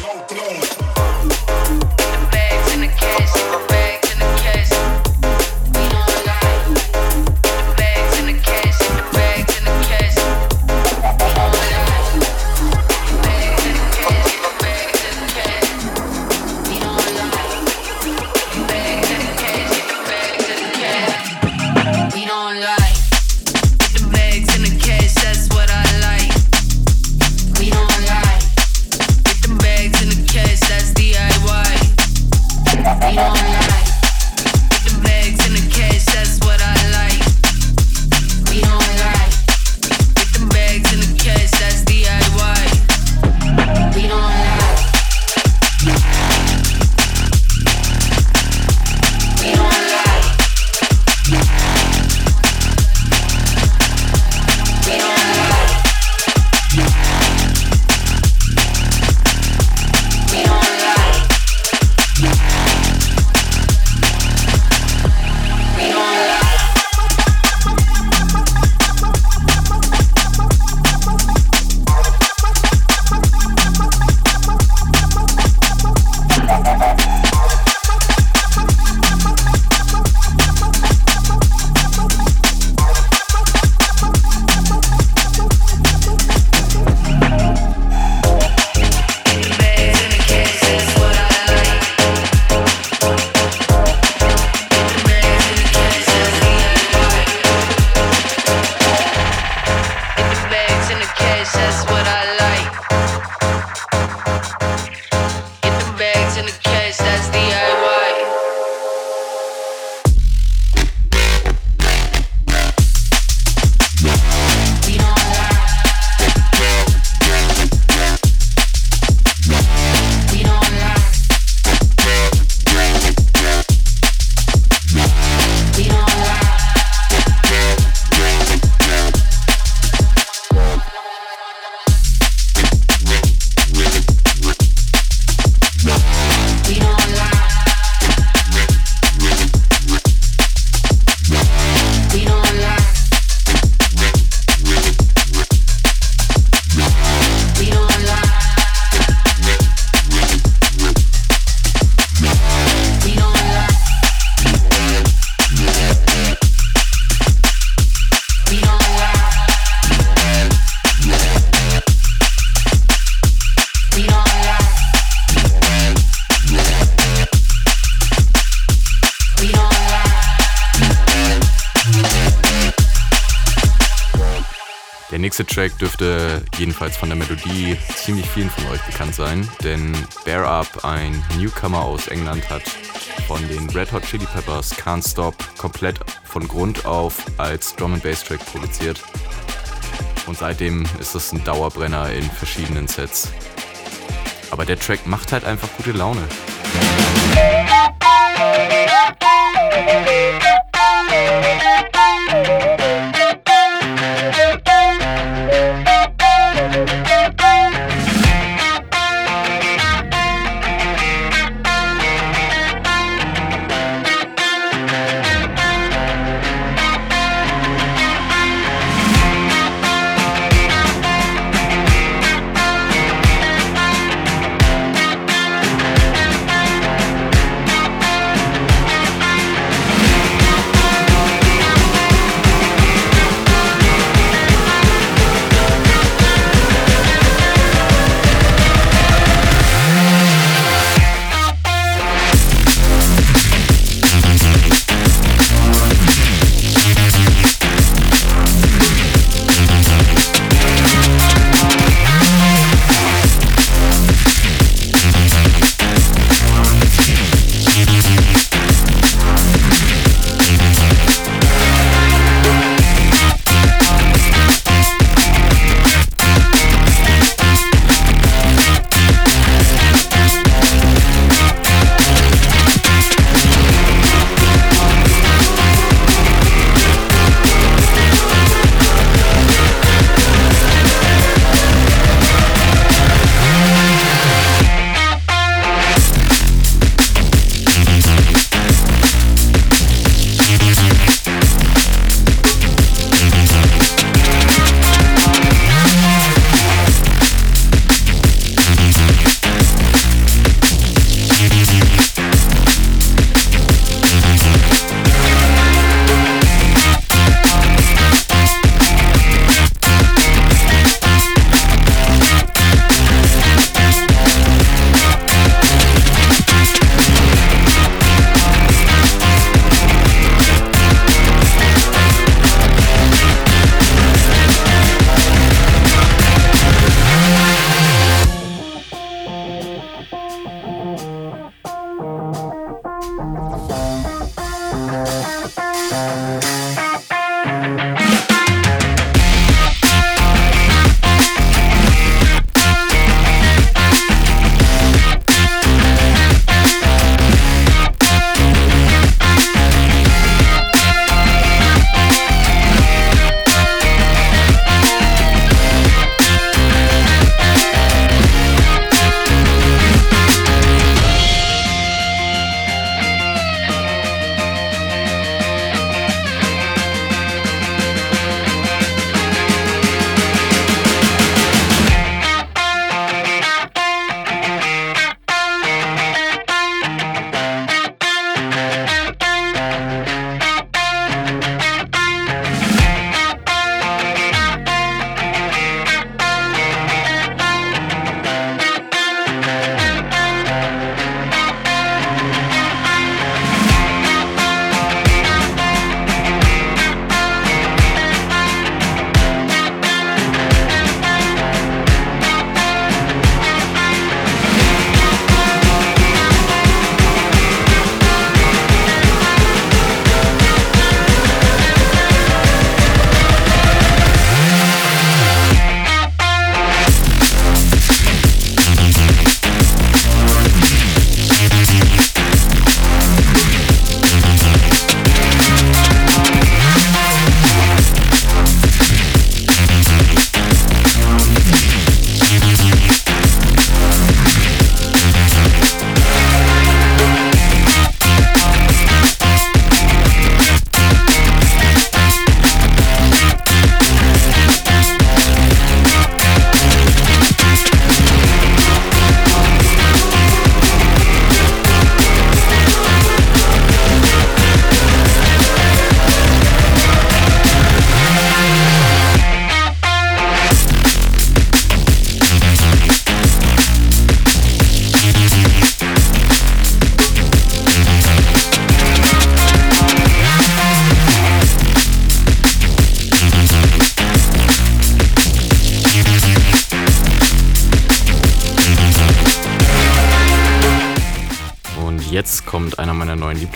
Dürfte jedenfalls von der Melodie ziemlich vielen von euch bekannt sein, denn Bear Up, ein Newcomer aus England, hat von den Red Hot Chili Peppers Can't Stop komplett von Grund auf als Drum and Bass Track produziert. Und seitdem ist es ein Dauerbrenner in verschiedenen Sets. Aber der Track macht halt einfach gute Laune.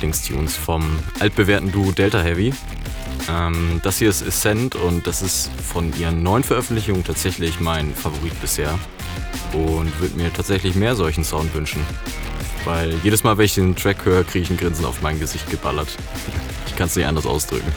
Lieblingstunes vom altbewährten Duo Delta Heavy. Ähm, das hier ist Ascent und das ist von ihren neuen Veröffentlichungen tatsächlich mein Favorit bisher. Und würde mir tatsächlich mehr solchen Sound wünschen. Weil jedes Mal, wenn ich den Track höre, kriege ich ein Grinsen auf mein Gesicht geballert. Ich kann es nicht anders ausdrücken.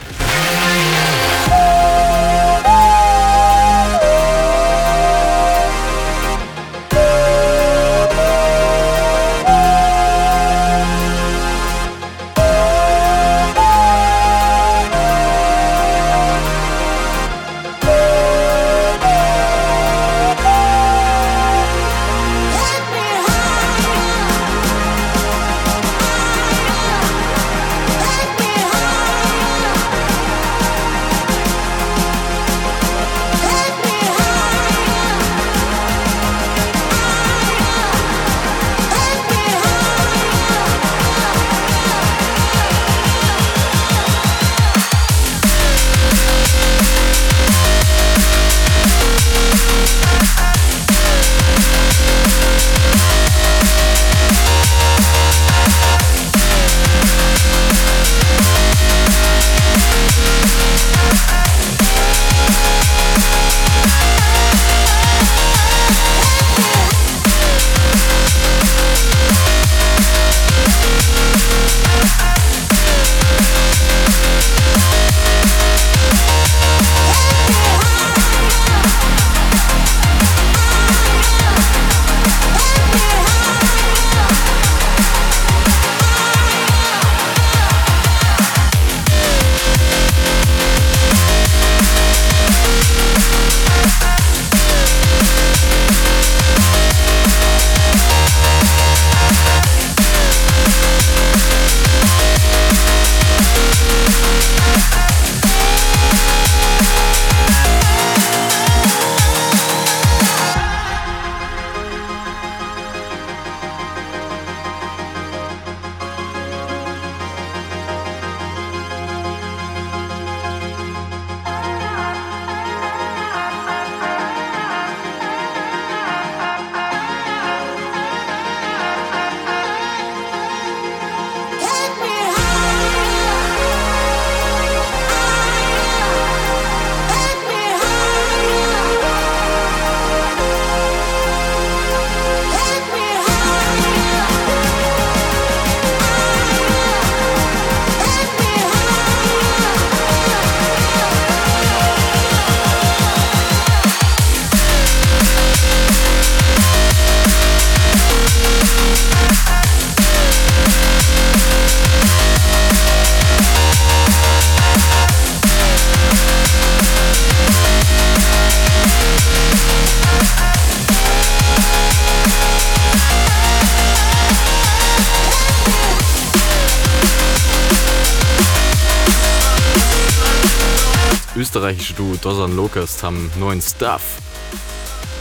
Österreichische Duo Dozan Locust haben neuen Stuff.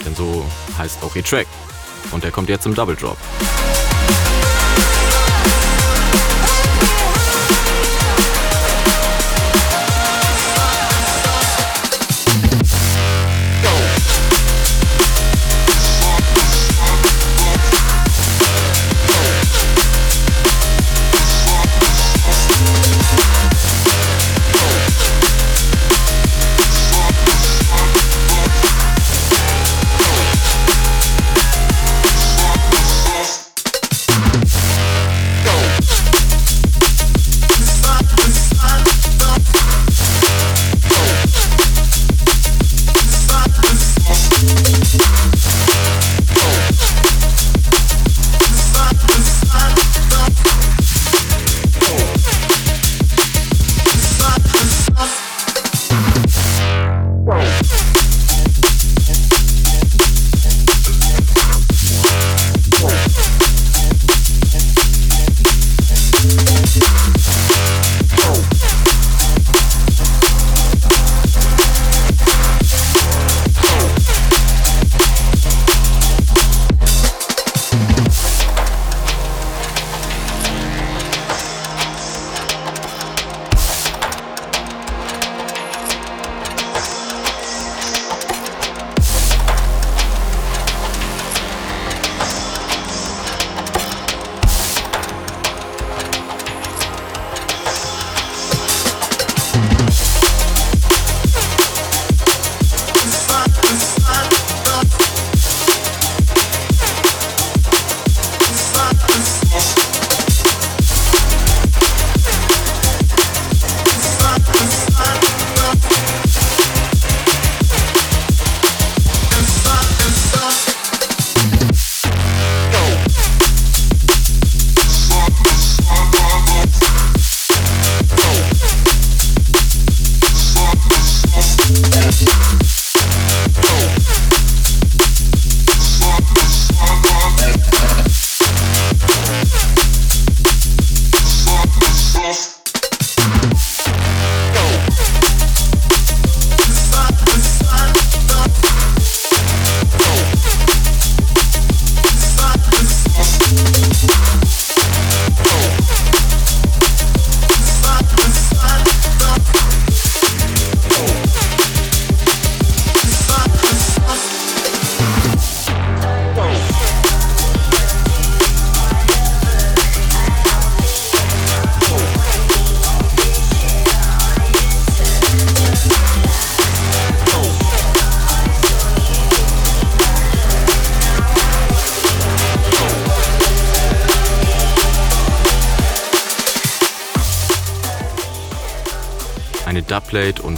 Denn so heißt auch ihr Track. Und der kommt jetzt im Double Drop.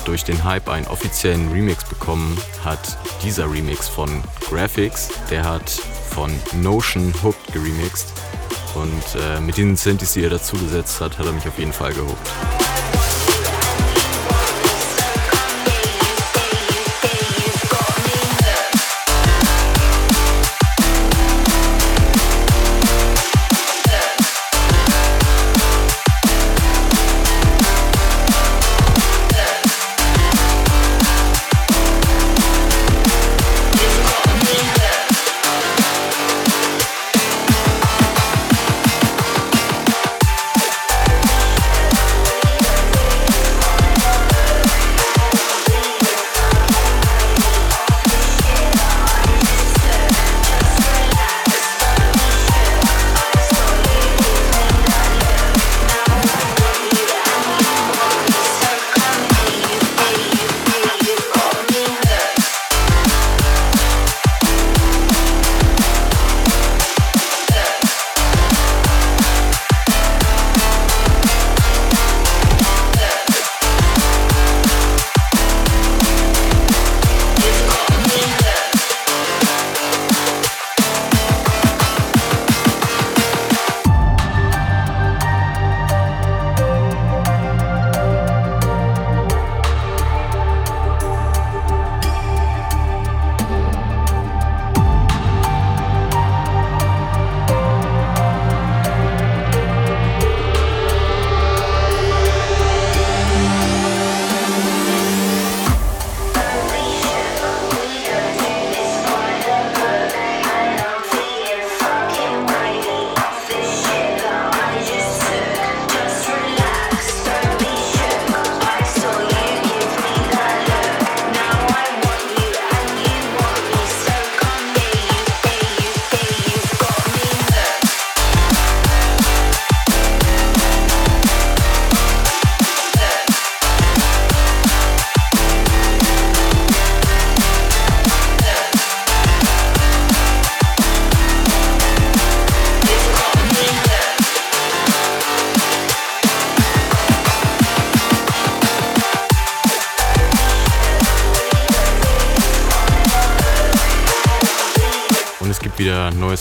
Durch den Hype einen offiziellen Remix bekommen hat dieser Remix von Graphics. Der hat von Notion Hooked geremixed und äh, mit den Synthes, die er dazu gesetzt hat, hat er mich auf jeden Fall gehuckt.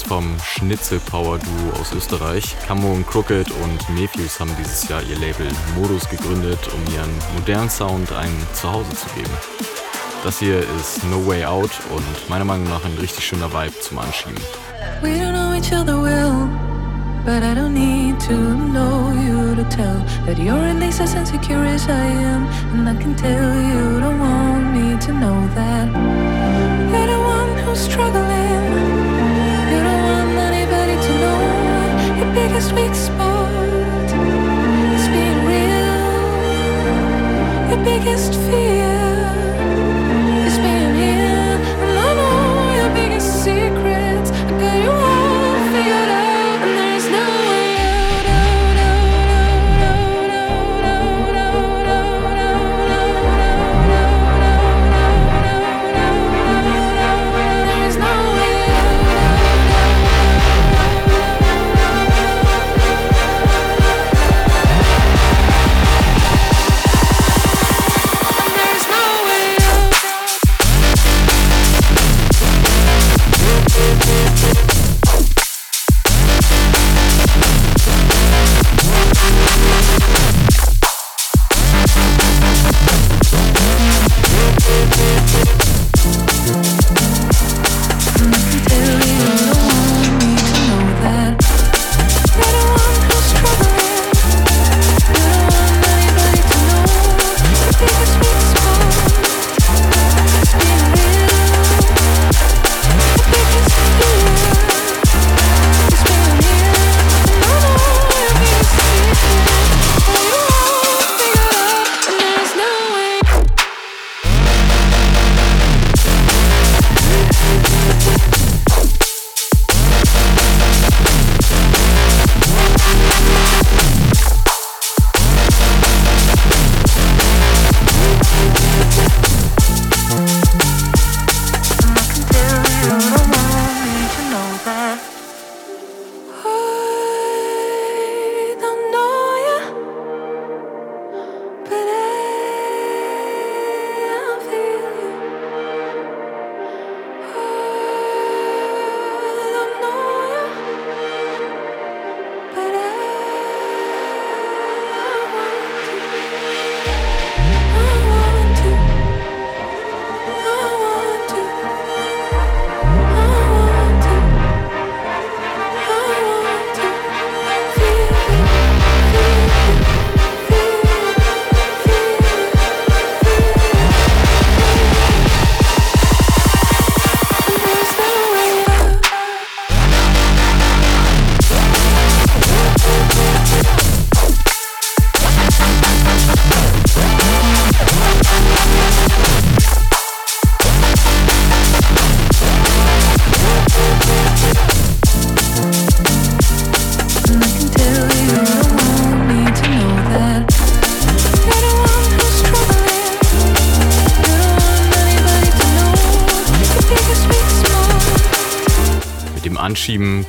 Vom Schnitzel Power Duo aus Österreich. Camo und Crooked und Nephews haben dieses Jahr ihr Label Modus gegründet, um ihren modernen Sound ein Zuhause zu geben. Das hier ist No Way Out und meiner Meinung nach ein richtig schöner Vibe zum Anschieben. We don't know each other well, but I don't need to know you to tell that you're at least as insecure as I am, and I can tell you don't want me to know that you're the one who's struggling.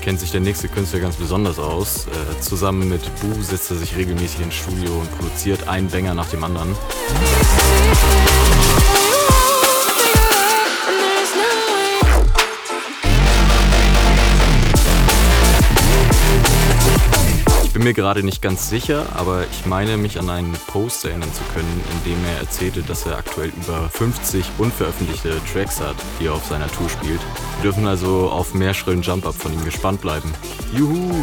Kennt sich der nächste Künstler ganz besonders aus. Äh, zusammen mit Bu setzt er sich regelmäßig ins Studio und produziert einen Banger nach dem anderen. Bin mir gerade nicht ganz sicher, aber ich meine mich an einen Post erinnern zu können, in dem er erzählte, dass er aktuell über 50 unveröffentlichte Tracks hat, die er auf seiner Tour spielt. Wir dürfen also auf mehr schrillen Jump-Up von ihm gespannt bleiben. Juhu!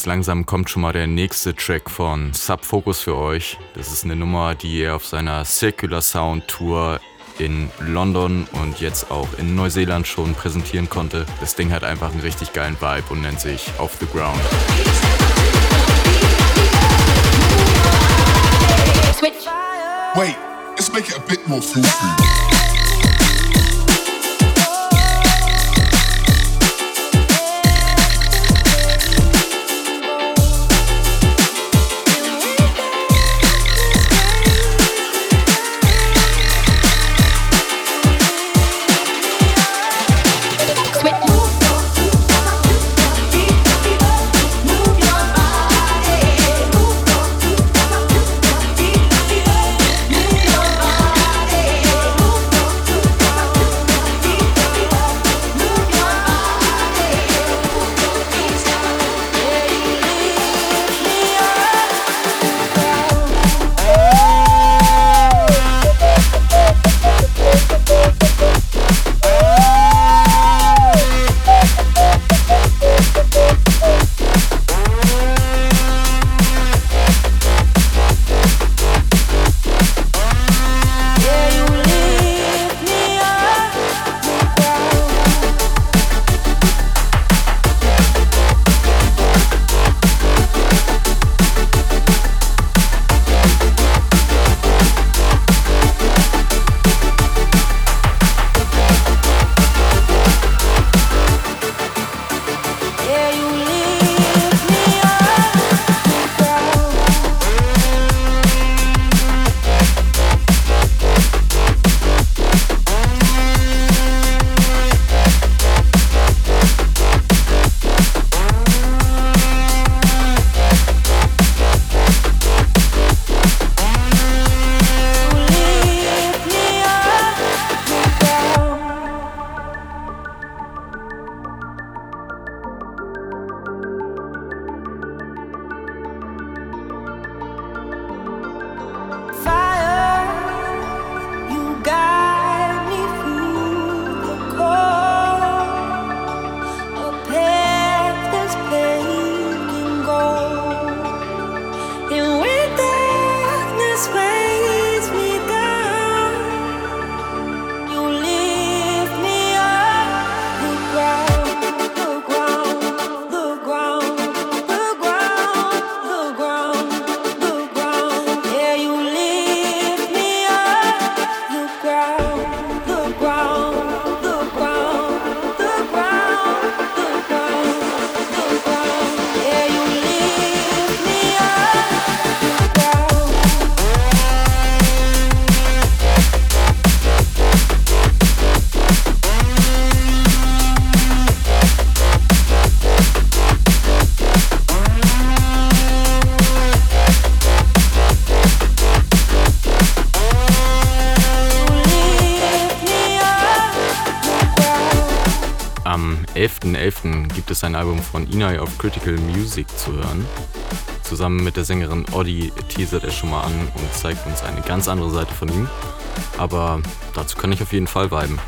Ganz langsam kommt schon mal der nächste Track von Subfocus für euch. Das ist eine Nummer, die er auf seiner Circular Sound Tour in London und jetzt auch in Neuseeland schon präsentieren konnte. Das Ding hat einfach einen richtig geilen Vibe und nennt sich Off the Ground. Wait, let's make it a bit more fruity. Gibt es ein Album von Inai of Critical Music zu hören. Zusammen mit der Sängerin Oddi teasert er schon mal an und zeigt uns eine ganz andere Seite von ihm. Aber dazu kann ich auf jeden Fall viben.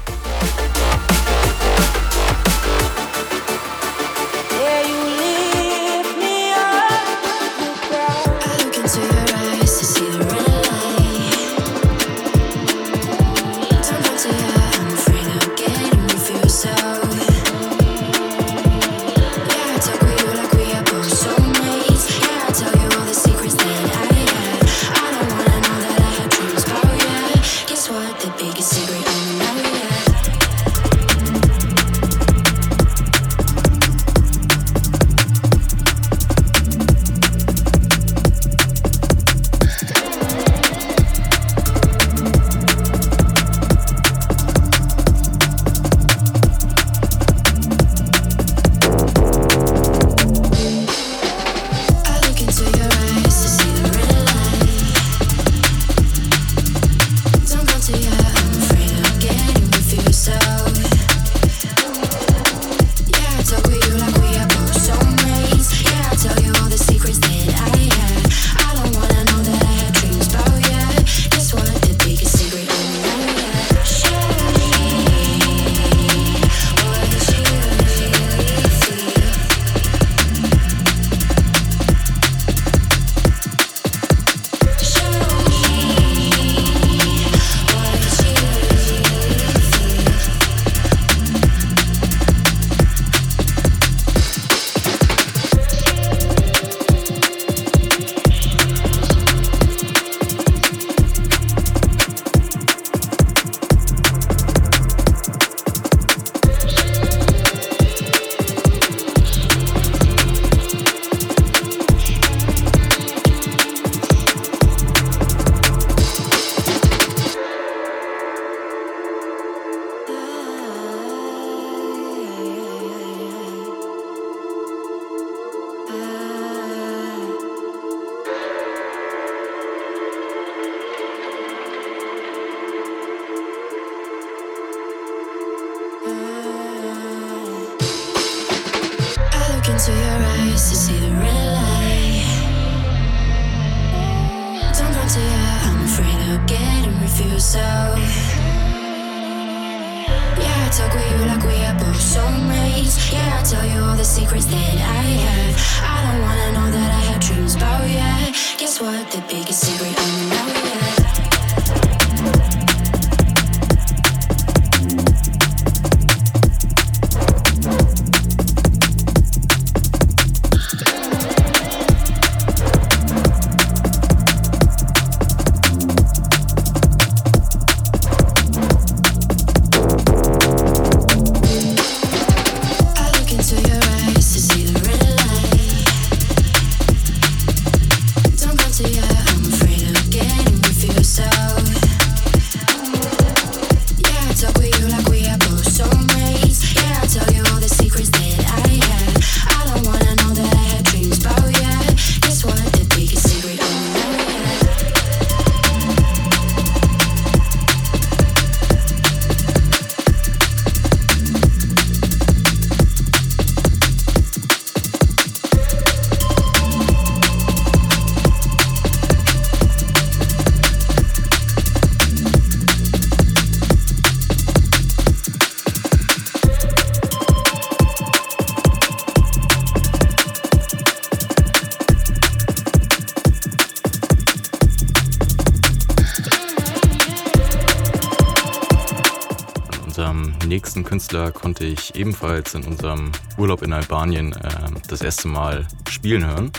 Künstler konnte ich ebenfalls in unserem Urlaub in Albanien äh, das erste Mal spielen hören.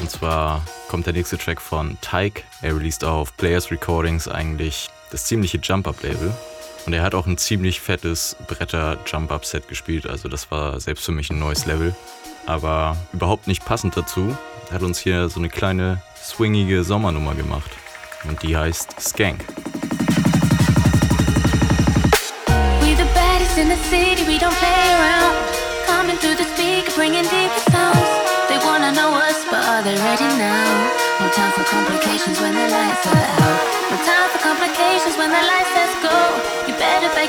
Und zwar kommt der nächste Track von Tyke. Er released auf Players Recordings eigentlich das ziemliche Jump-Up-Label. Und er hat auch ein ziemlich fettes Bretter-Jump-Up-Set gespielt. Also das war selbst für mich ein neues Level. Aber überhaupt nicht passend dazu. Hat uns hier so eine kleine swingige Sommernummer gemacht. Und die heißt Skank.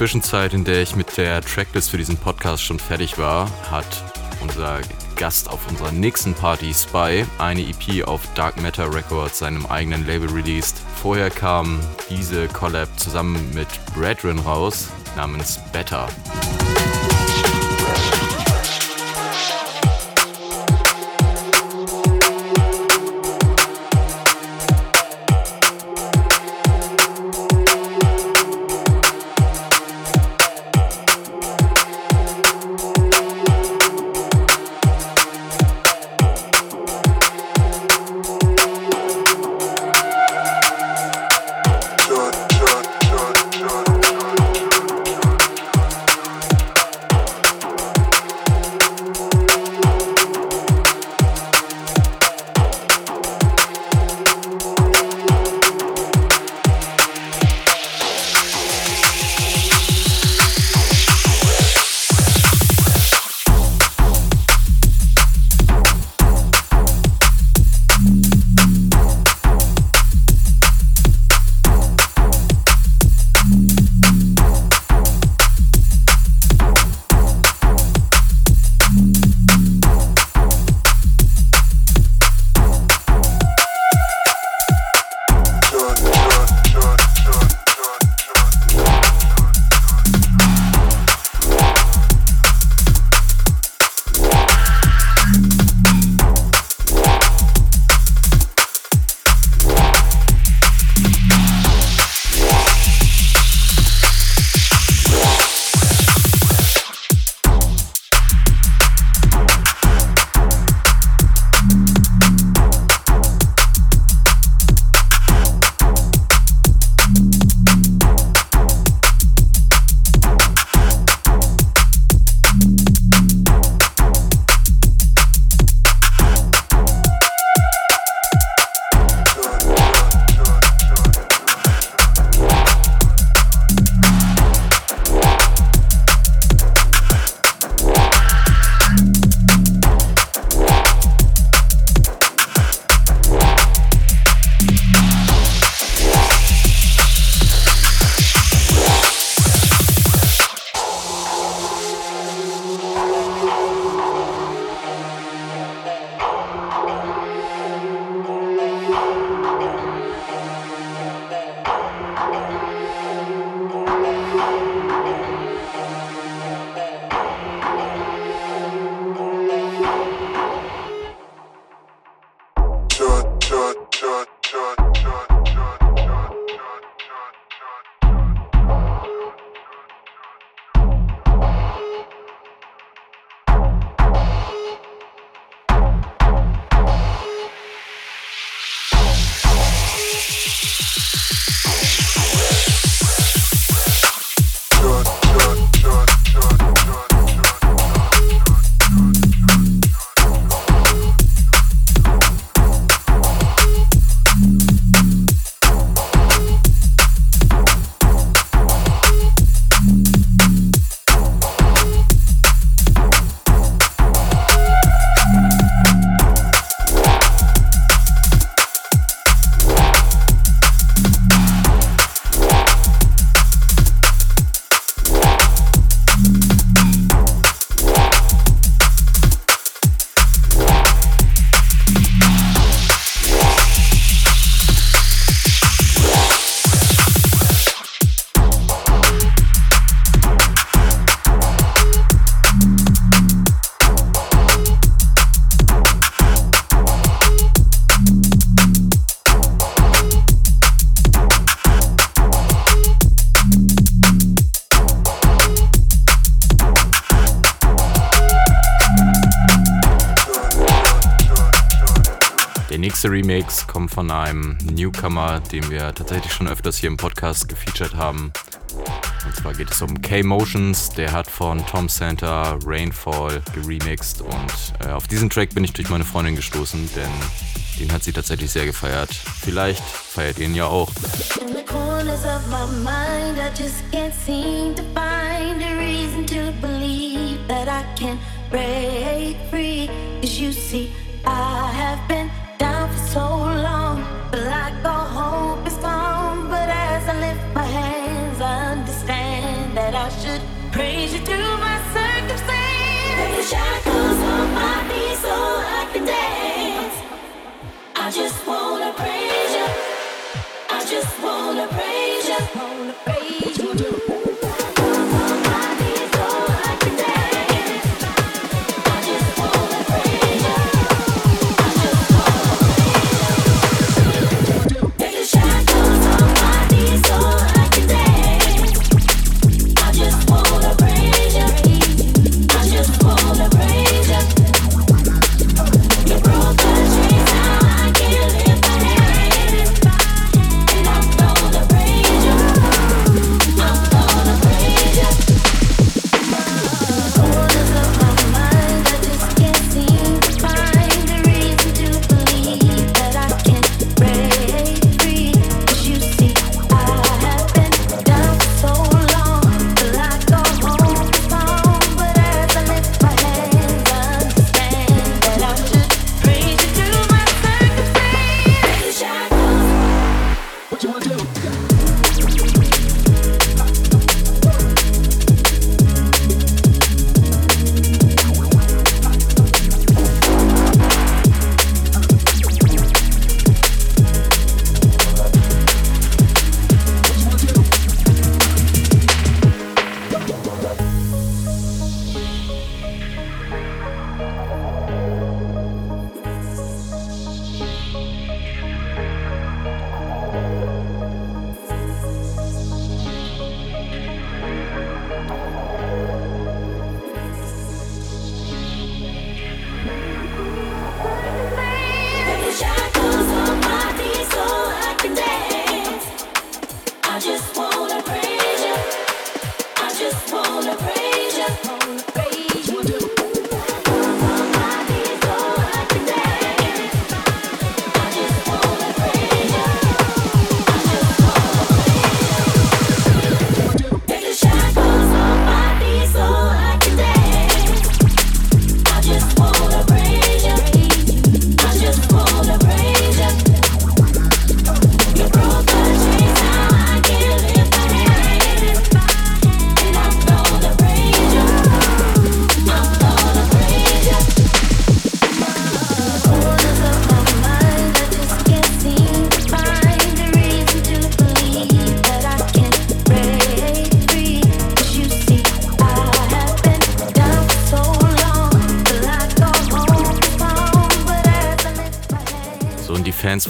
Zwischenzeit, in der ich mit der Tracklist für diesen Podcast schon fertig war, hat unser Gast auf unserer nächsten Party, Spy, eine EP auf Dark Matter Records, seinem eigenen Label, released. Vorher kam diese Collab zusammen mit Brethren raus, namens Better. you. Kommt von einem Newcomer, den wir tatsächlich schon öfters hier im Podcast gefeatured haben. Und zwar geht es um K-Motions, der hat von Tom Santa Rainfall geremixed und äh, auf diesen Track bin ich durch meine Freundin gestoßen, denn den hat sie tatsächlich sehr gefeiert. Vielleicht feiert ihr ihn ja auch. In the corners of my mind, I just can't seem to find a reason to believe that I can break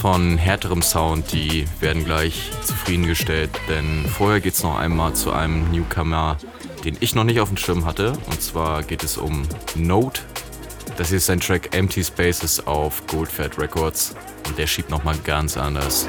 von härterem Sound, die werden gleich zufriedengestellt, denn vorher geht es noch einmal zu einem Newcomer, den ich noch nicht auf dem Schirm hatte. Und zwar geht es um Note. Das hier ist sein Track Empty Spaces auf Goldfat Records und der schiebt nochmal ganz anders.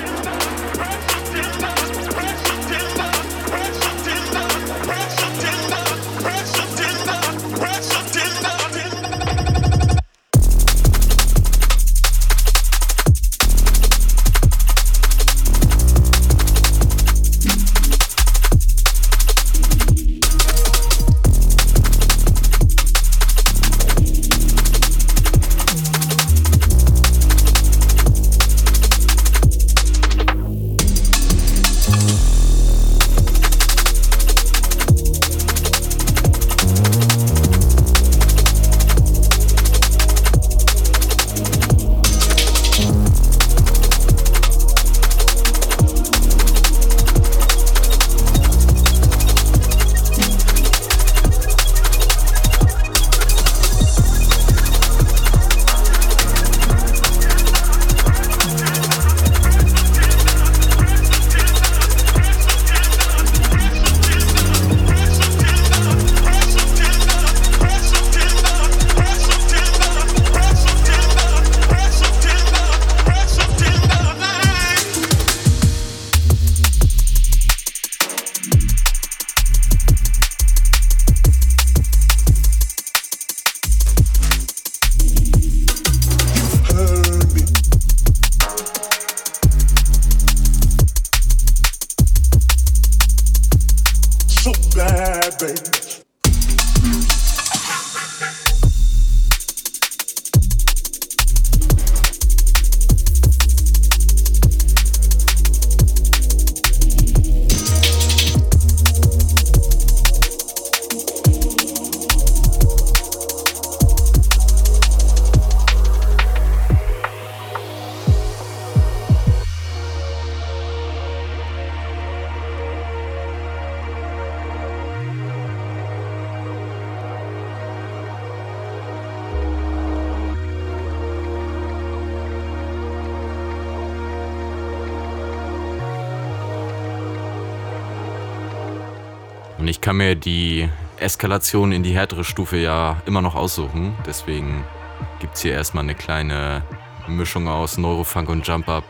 Mir die Eskalation in die härtere Stufe ja immer noch aussuchen. Deswegen gibt es hier erstmal eine kleine Mischung aus Neurofunk und Jump Up.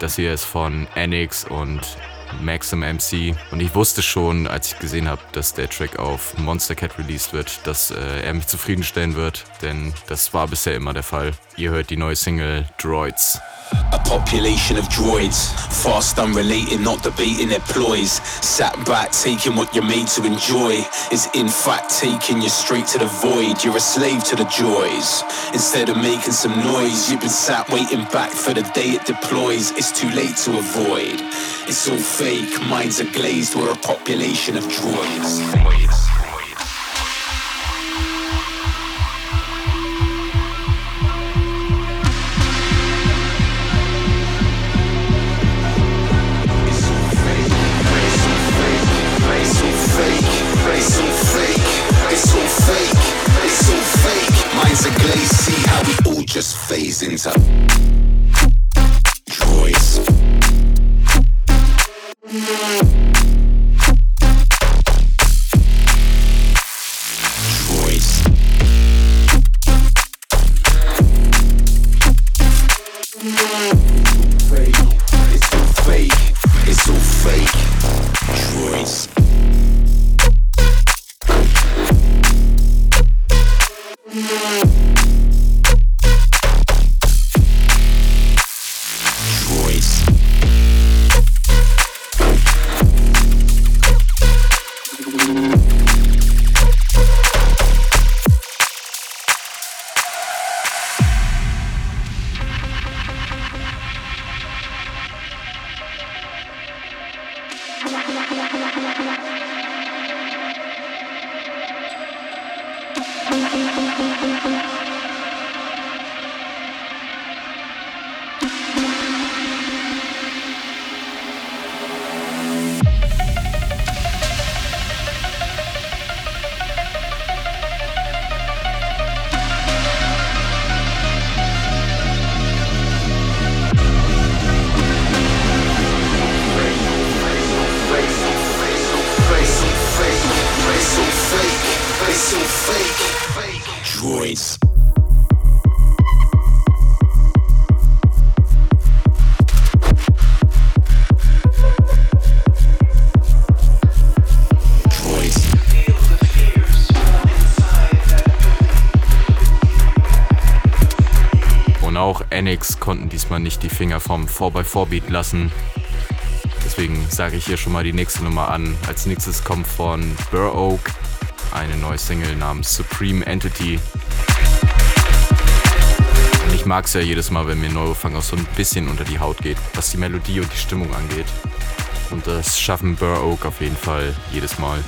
Das hier ist von Anix und Maxim MC. Und ich wusste schon, als ich gesehen habe, dass der Track auf Monster Cat released wird, dass äh, er mich zufriedenstellen wird, denn das war bisher immer der Fall. Ihr hört die neue Single Droids. Population of droids, fast unrelated, not debating their ploys. Sat back, taking what you're made to enjoy, is in fact taking you straight to the void. You're a slave to the joys. Instead of making some noise, you've been sat waiting back for the day it deploys. It's too late to avoid. It's all fake, minds are glazed, we're a population of droids. Konnten diesmal nicht die Finger vom 4x4-Beat lassen. Deswegen sage ich hier schon mal die nächste Nummer an. Als nächstes kommt von Burr Oak eine neue Single namens Supreme Entity. Und ich mag es ja jedes Mal, wenn mir Neurofunk auch so ein bisschen unter die Haut geht, was die Melodie und die Stimmung angeht. Und das schaffen Burr Oak auf jeden Fall jedes Mal.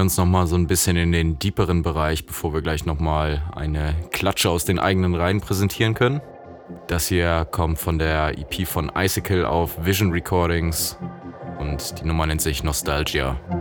Wir uns nochmal so ein bisschen in den deeperen Bereich, bevor wir gleich nochmal eine Klatsche aus den eigenen Reihen präsentieren können. Das hier kommt von der EP von Icicle auf Vision Recordings und die Nummer nennt sich Nostalgia.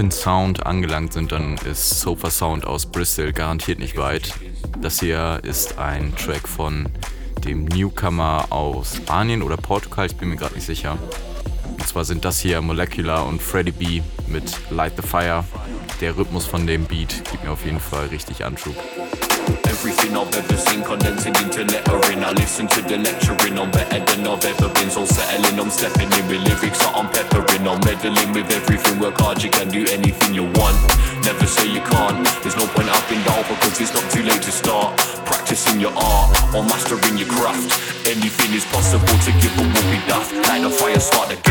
Dolphin Sound angelangt sind, dann ist Sofa Sound aus Bristol garantiert nicht weit. Das hier ist ein Track von dem Newcomer aus Spanien oder Portugal, ich bin mir gerade nicht sicher. Und zwar sind das hier Molecular und Freddy B mit Light the Fire. Der Rhythmus von dem Beat gibt mir auf jeden Fall richtig Anschub. Everything I've ever seen condensing into lettering. I listen to the lecturing, I'm better than I've ever been. So settling, I'm stepping in with lyrics that I'm peppering. I'm meddling with everything, work hard, you can do anything you want. Never say you can't, there's no point up in doubt because it's not too late to start. Practicing your art or mastering your craft. Anything is possible to give a what daft. Light a fire, start a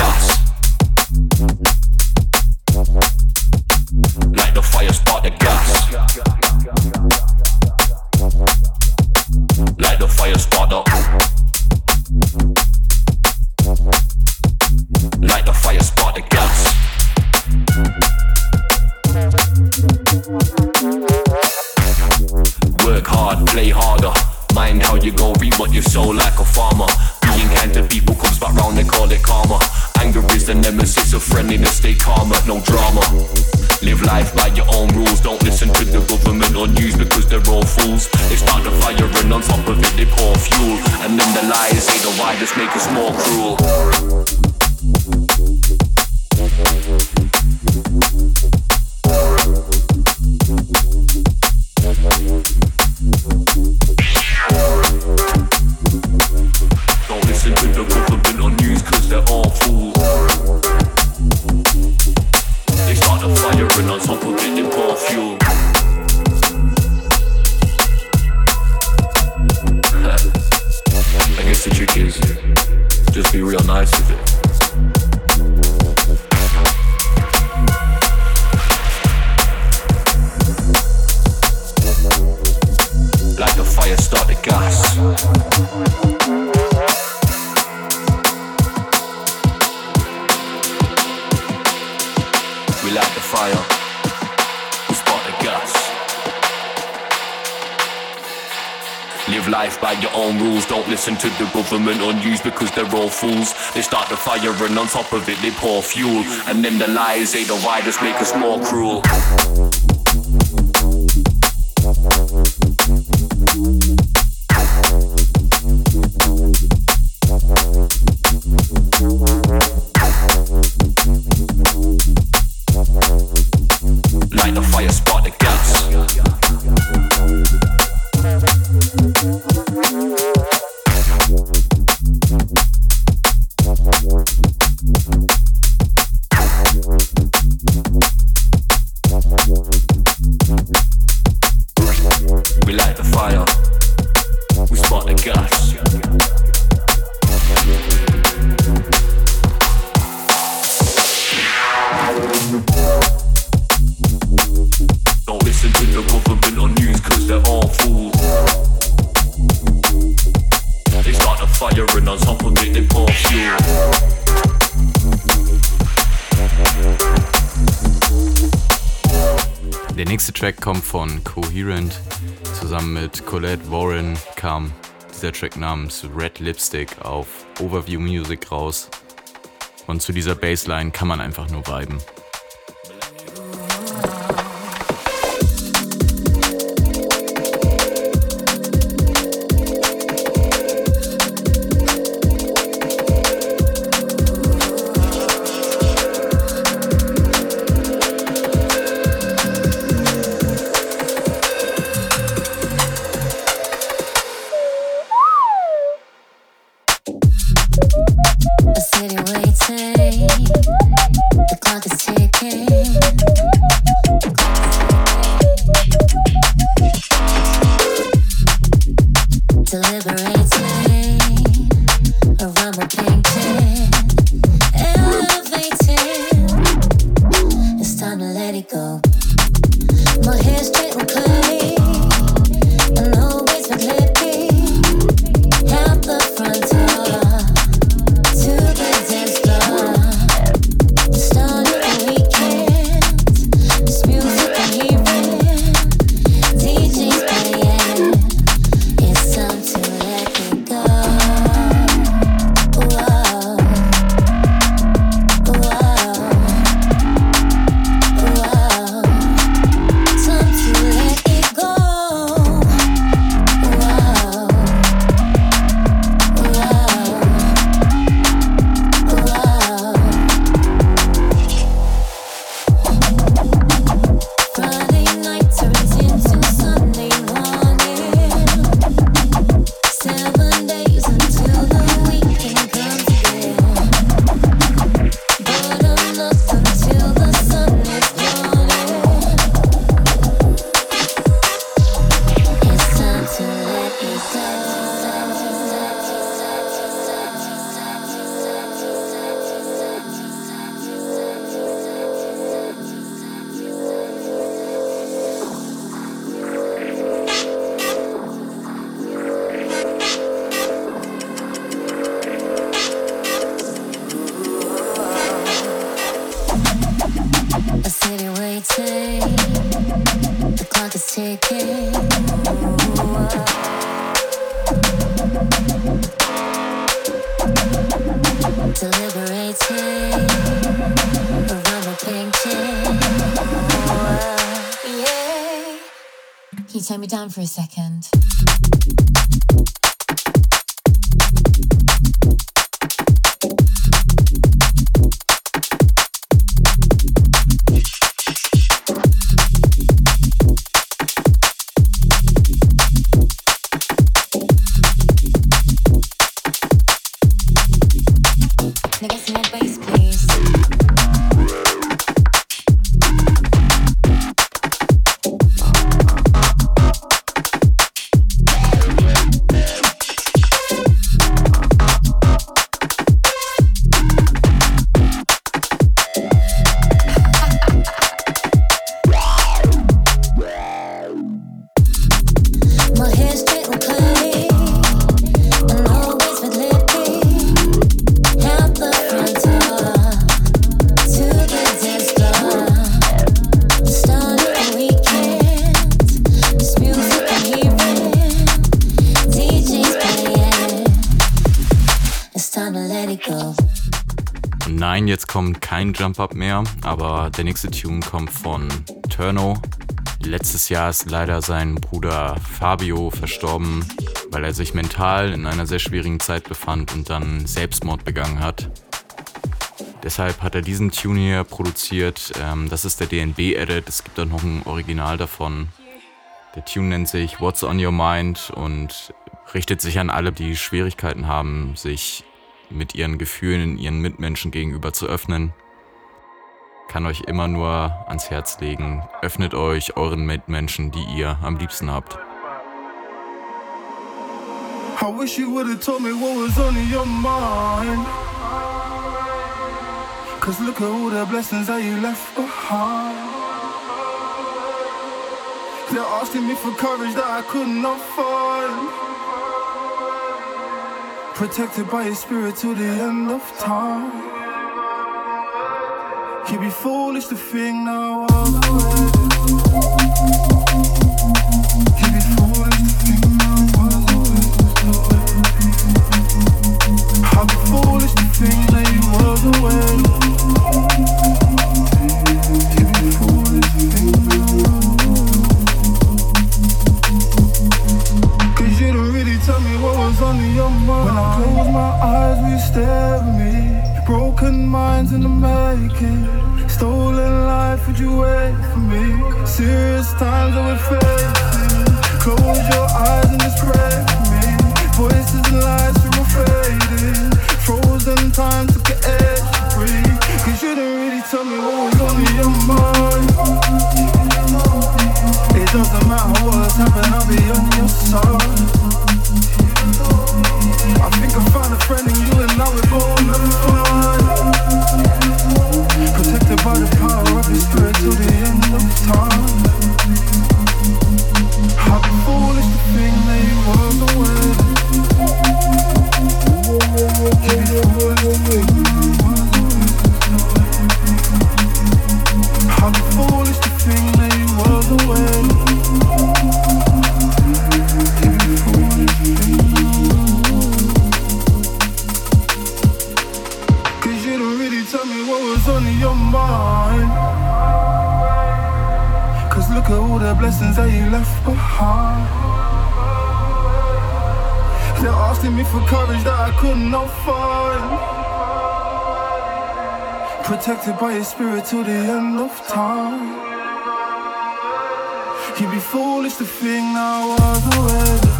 pour fuel. And then the lies they the us make us more cruel. Coherent zusammen mit Colette Warren kam dieser Track namens Red Lipstick auf Overview Music raus. Und zu dieser Bassline kann man einfach nur viben. Down for a second? Kein Jump-Up mehr, aber der nächste Tune kommt von Turno. Letztes Jahr ist leider sein Bruder Fabio verstorben, weil er sich mental in einer sehr schwierigen Zeit befand und dann Selbstmord begangen hat. Deshalb hat er diesen Tune hier produziert. Ähm, das ist der DNB-Edit. Es gibt auch noch ein Original davon. Der Tune nennt sich What's on Your Mind und richtet sich an alle, die Schwierigkeiten haben, sich mit ihren Gefühlen ihren Mitmenschen gegenüber zu öffnen. Kann euch immer nur ans Herz legen, öffnet euch euren Mitmenschen, die ihr am liebsten habt. I wish you would have told me what was on your mind. Cause look at all the blessings that you left behind. They're asking me for courage that I could not find. Protected by your spirit to the end of time. Foolish to think now I'm You'd doesn't matter what's happened, I'll be on your side. Your spirit till the end of time. You'd be foolish to think I was away.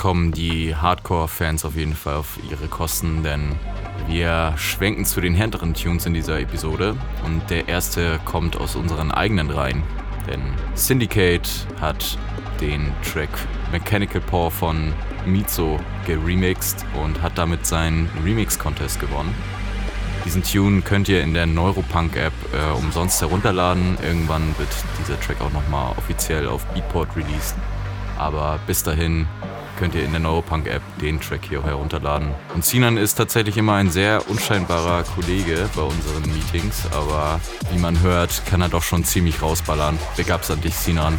kommen die Hardcore-Fans auf jeden Fall auf ihre Kosten, denn wir schwenken zu den härteren Tunes in dieser Episode und der erste kommt aus unseren eigenen Reihen, denn Syndicate hat den Track Mechanical Paw von Mizo geremixed und hat damit seinen Remix-Contest gewonnen. Diesen Tune könnt ihr in der Neuropunk-App äh, umsonst herunterladen. Irgendwann wird dieser Track auch nochmal offiziell auf Beatport released. Aber bis dahin könnt ihr in der Neuropunk-App den Track hier herunterladen. Und Sinan ist tatsächlich immer ein sehr unscheinbarer Kollege bei unseren Meetings, aber wie man hört, kann er doch schon ziemlich rausballern. Big ups an dich, Sinan.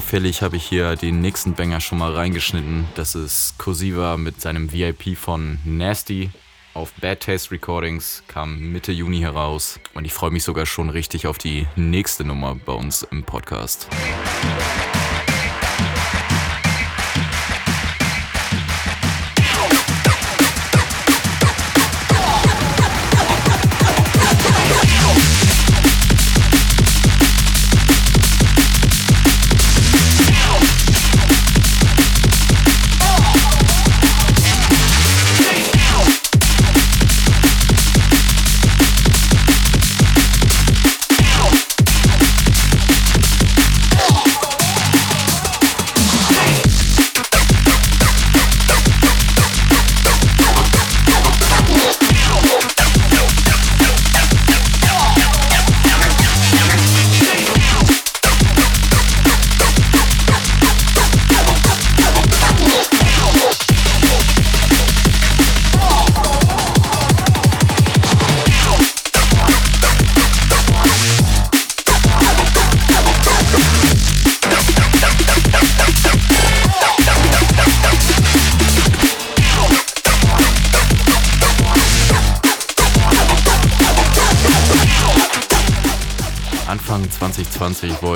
Unauffällig habe ich hier den nächsten Banger schon mal reingeschnitten. Das ist Cosiva mit seinem VIP von Nasty auf Bad Taste Recordings, kam Mitte Juni heraus und ich freue mich sogar schon richtig auf die nächste Nummer bei uns im Podcast.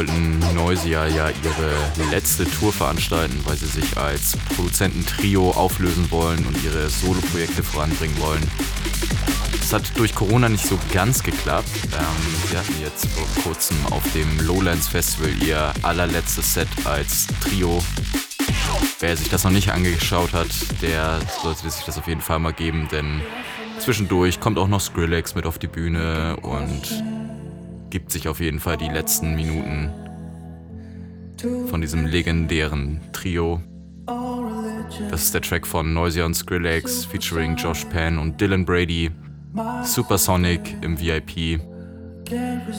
Wollten Noisia ja ihre letzte Tour veranstalten, weil sie sich als Produzententrio auflösen wollen und ihre Soloprojekte voranbringen wollen. Das hat durch Corona nicht so ganz geklappt. Ähm, sie hatten jetzt vor kurzem auf dem Lowlands Festival ihr allerletztes Set als Trio. Wer sich das noch nicht angeschaut hat, der sollte sich das auf jeden Fall mal geben, denn zwischendurch kommt auch noch Skrillex mit auf die Bühne und gibt sich auf jeden Fall die letzten Minuten von diesem legendären Trio. Das ist der Track von Noisia und Skrillex featuring Josh Penn und Dylan Brady. Supersonic im VIP,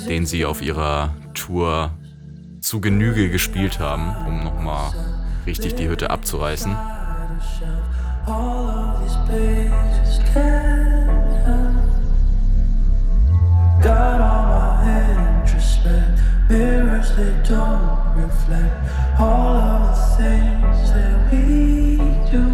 den sie auf ihrer Tour zu Genüge gespielt haben, um nochmal richtig die Hütte abzureißen. Mirrors they don't reflect all of the things that we do.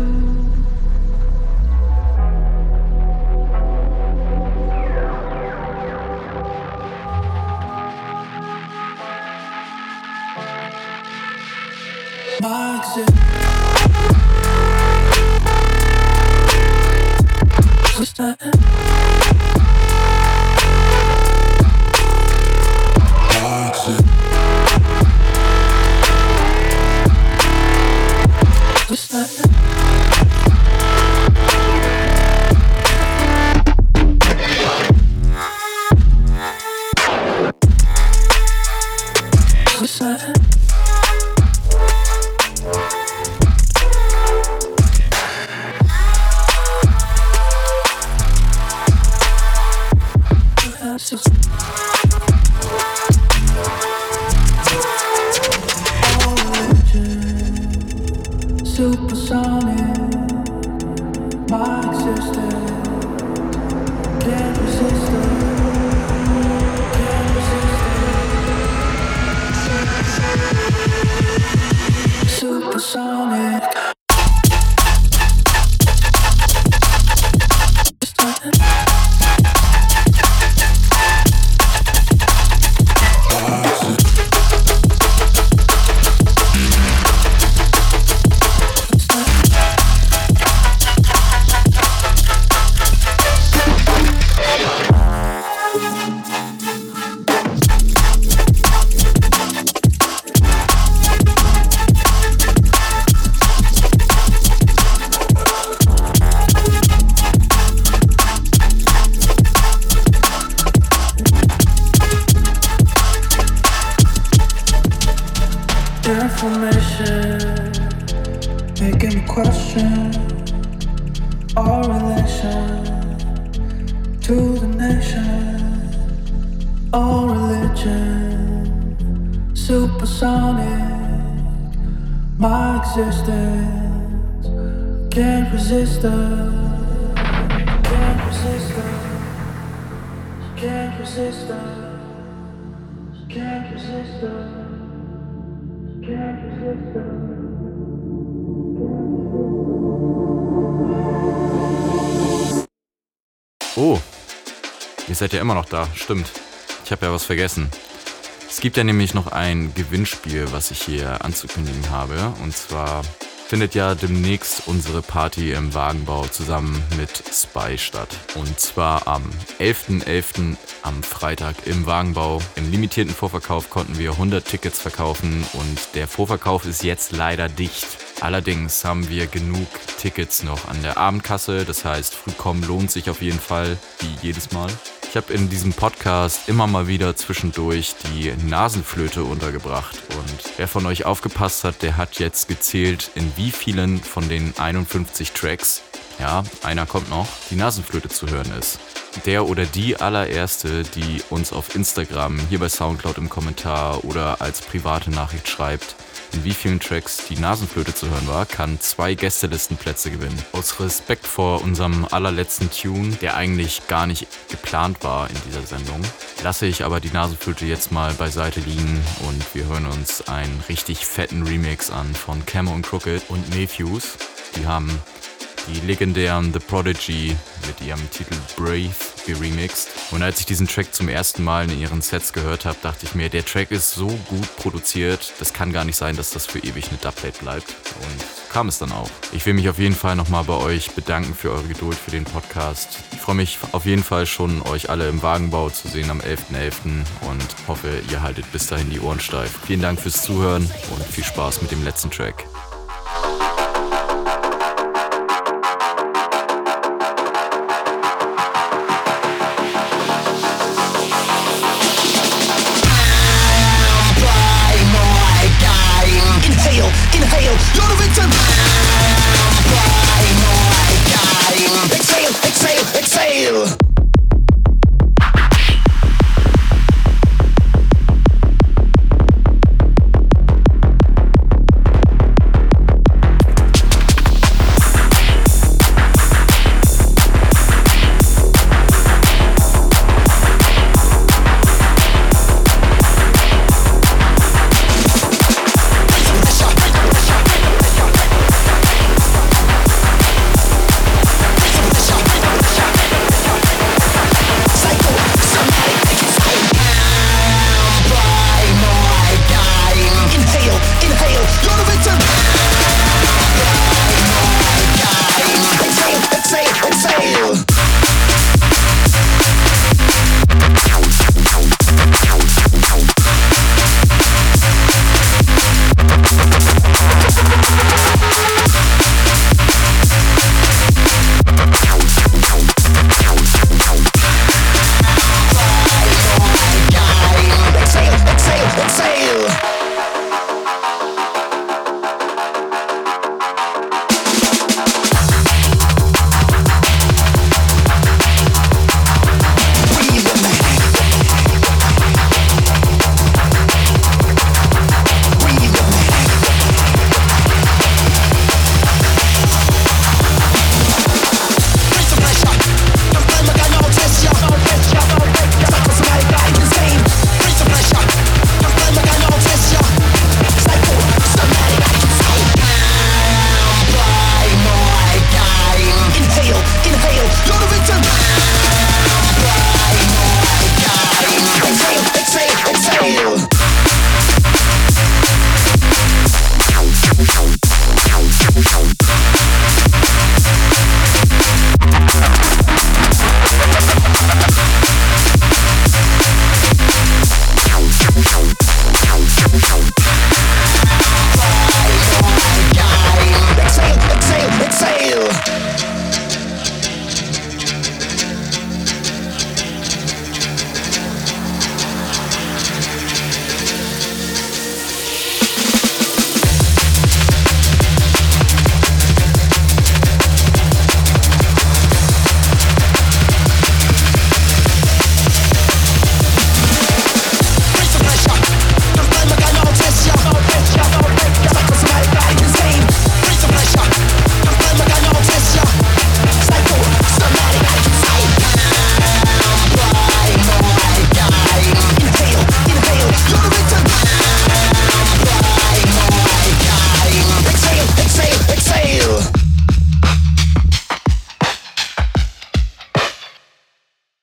my existence. to the nation, all religion, supersonic. My existence can't resist us, can't resist us, can't resist us. Seid ja immer noch da, stimmt. Ich habe ja was vergessen. Es gibt ja nämlich noch ein Gewinnspiel, was ich hier anzukündigen habe. Und zwar findet ja demnächst unsere Party im Wagenbau zusammen mit Spy statt. Und zwar am 11.11. .11. am Freitag im Wagenbau. Im limitierten Vorverkauf konnten wir 100 Tickets verkaufen und der Vorverkauf ist jetzt leider dicht. Allerdings haben wir genug Tickets noch an der Abendkasse, das heißt, früh kommen lohnt sich auf jeden Fall, wie jedes Mal. Ich habe in diesem Podcast immer mal wieder zwischendurch die Nasenflöte untergebracht. Und wer von euch aufgepasst hat, der hat jetzt gezählt, in wie vielen von den 51 Tracks, ja, einer kommt noch, die Nasenflöte zu hören ist. Der oder die allererste, die uns auf Instagram, hier bei Soundcloud im Kommentar oder als private Nachricht schreibt, in wie vielen Tracks die Nasenflöte zu hören war, kann zwei Gästelistenplätze gewinnen. Aus Respekt vor unserem allerletzten Tune, der eigentlich gar nicht geplant war in dieser Sendung, lasse ich aber die Nasenflöte jetzt mal beiseite liegen und wir hören uns einen richtig fetten Remix an von Camo und Crooked und Mayfuse. Die haben die legendären The Prodigy mit ihrem Titel Brave geremixed. Und als ich diesen Track zum ersten Mal in ihren Sets gehört habe, dachte ich mir, der Track ist so gut produziert, das kann gar nicht sein, dass das für ewig eine Dubplate bleibt. Und kam es dann auch. Ich will mich auf jeden Fall nochmal bei euch bedanken für eure Geduld für den Podcast. Ich freue mich auf jeden Fall schon, euch alle im Wagenbau zu sehen am 11.11. .11. und hoffe, ihr haltet bis dahin die Ohren steif. Vielen Dank fürs Zuhören und viel Spaß mit dem letzten Track.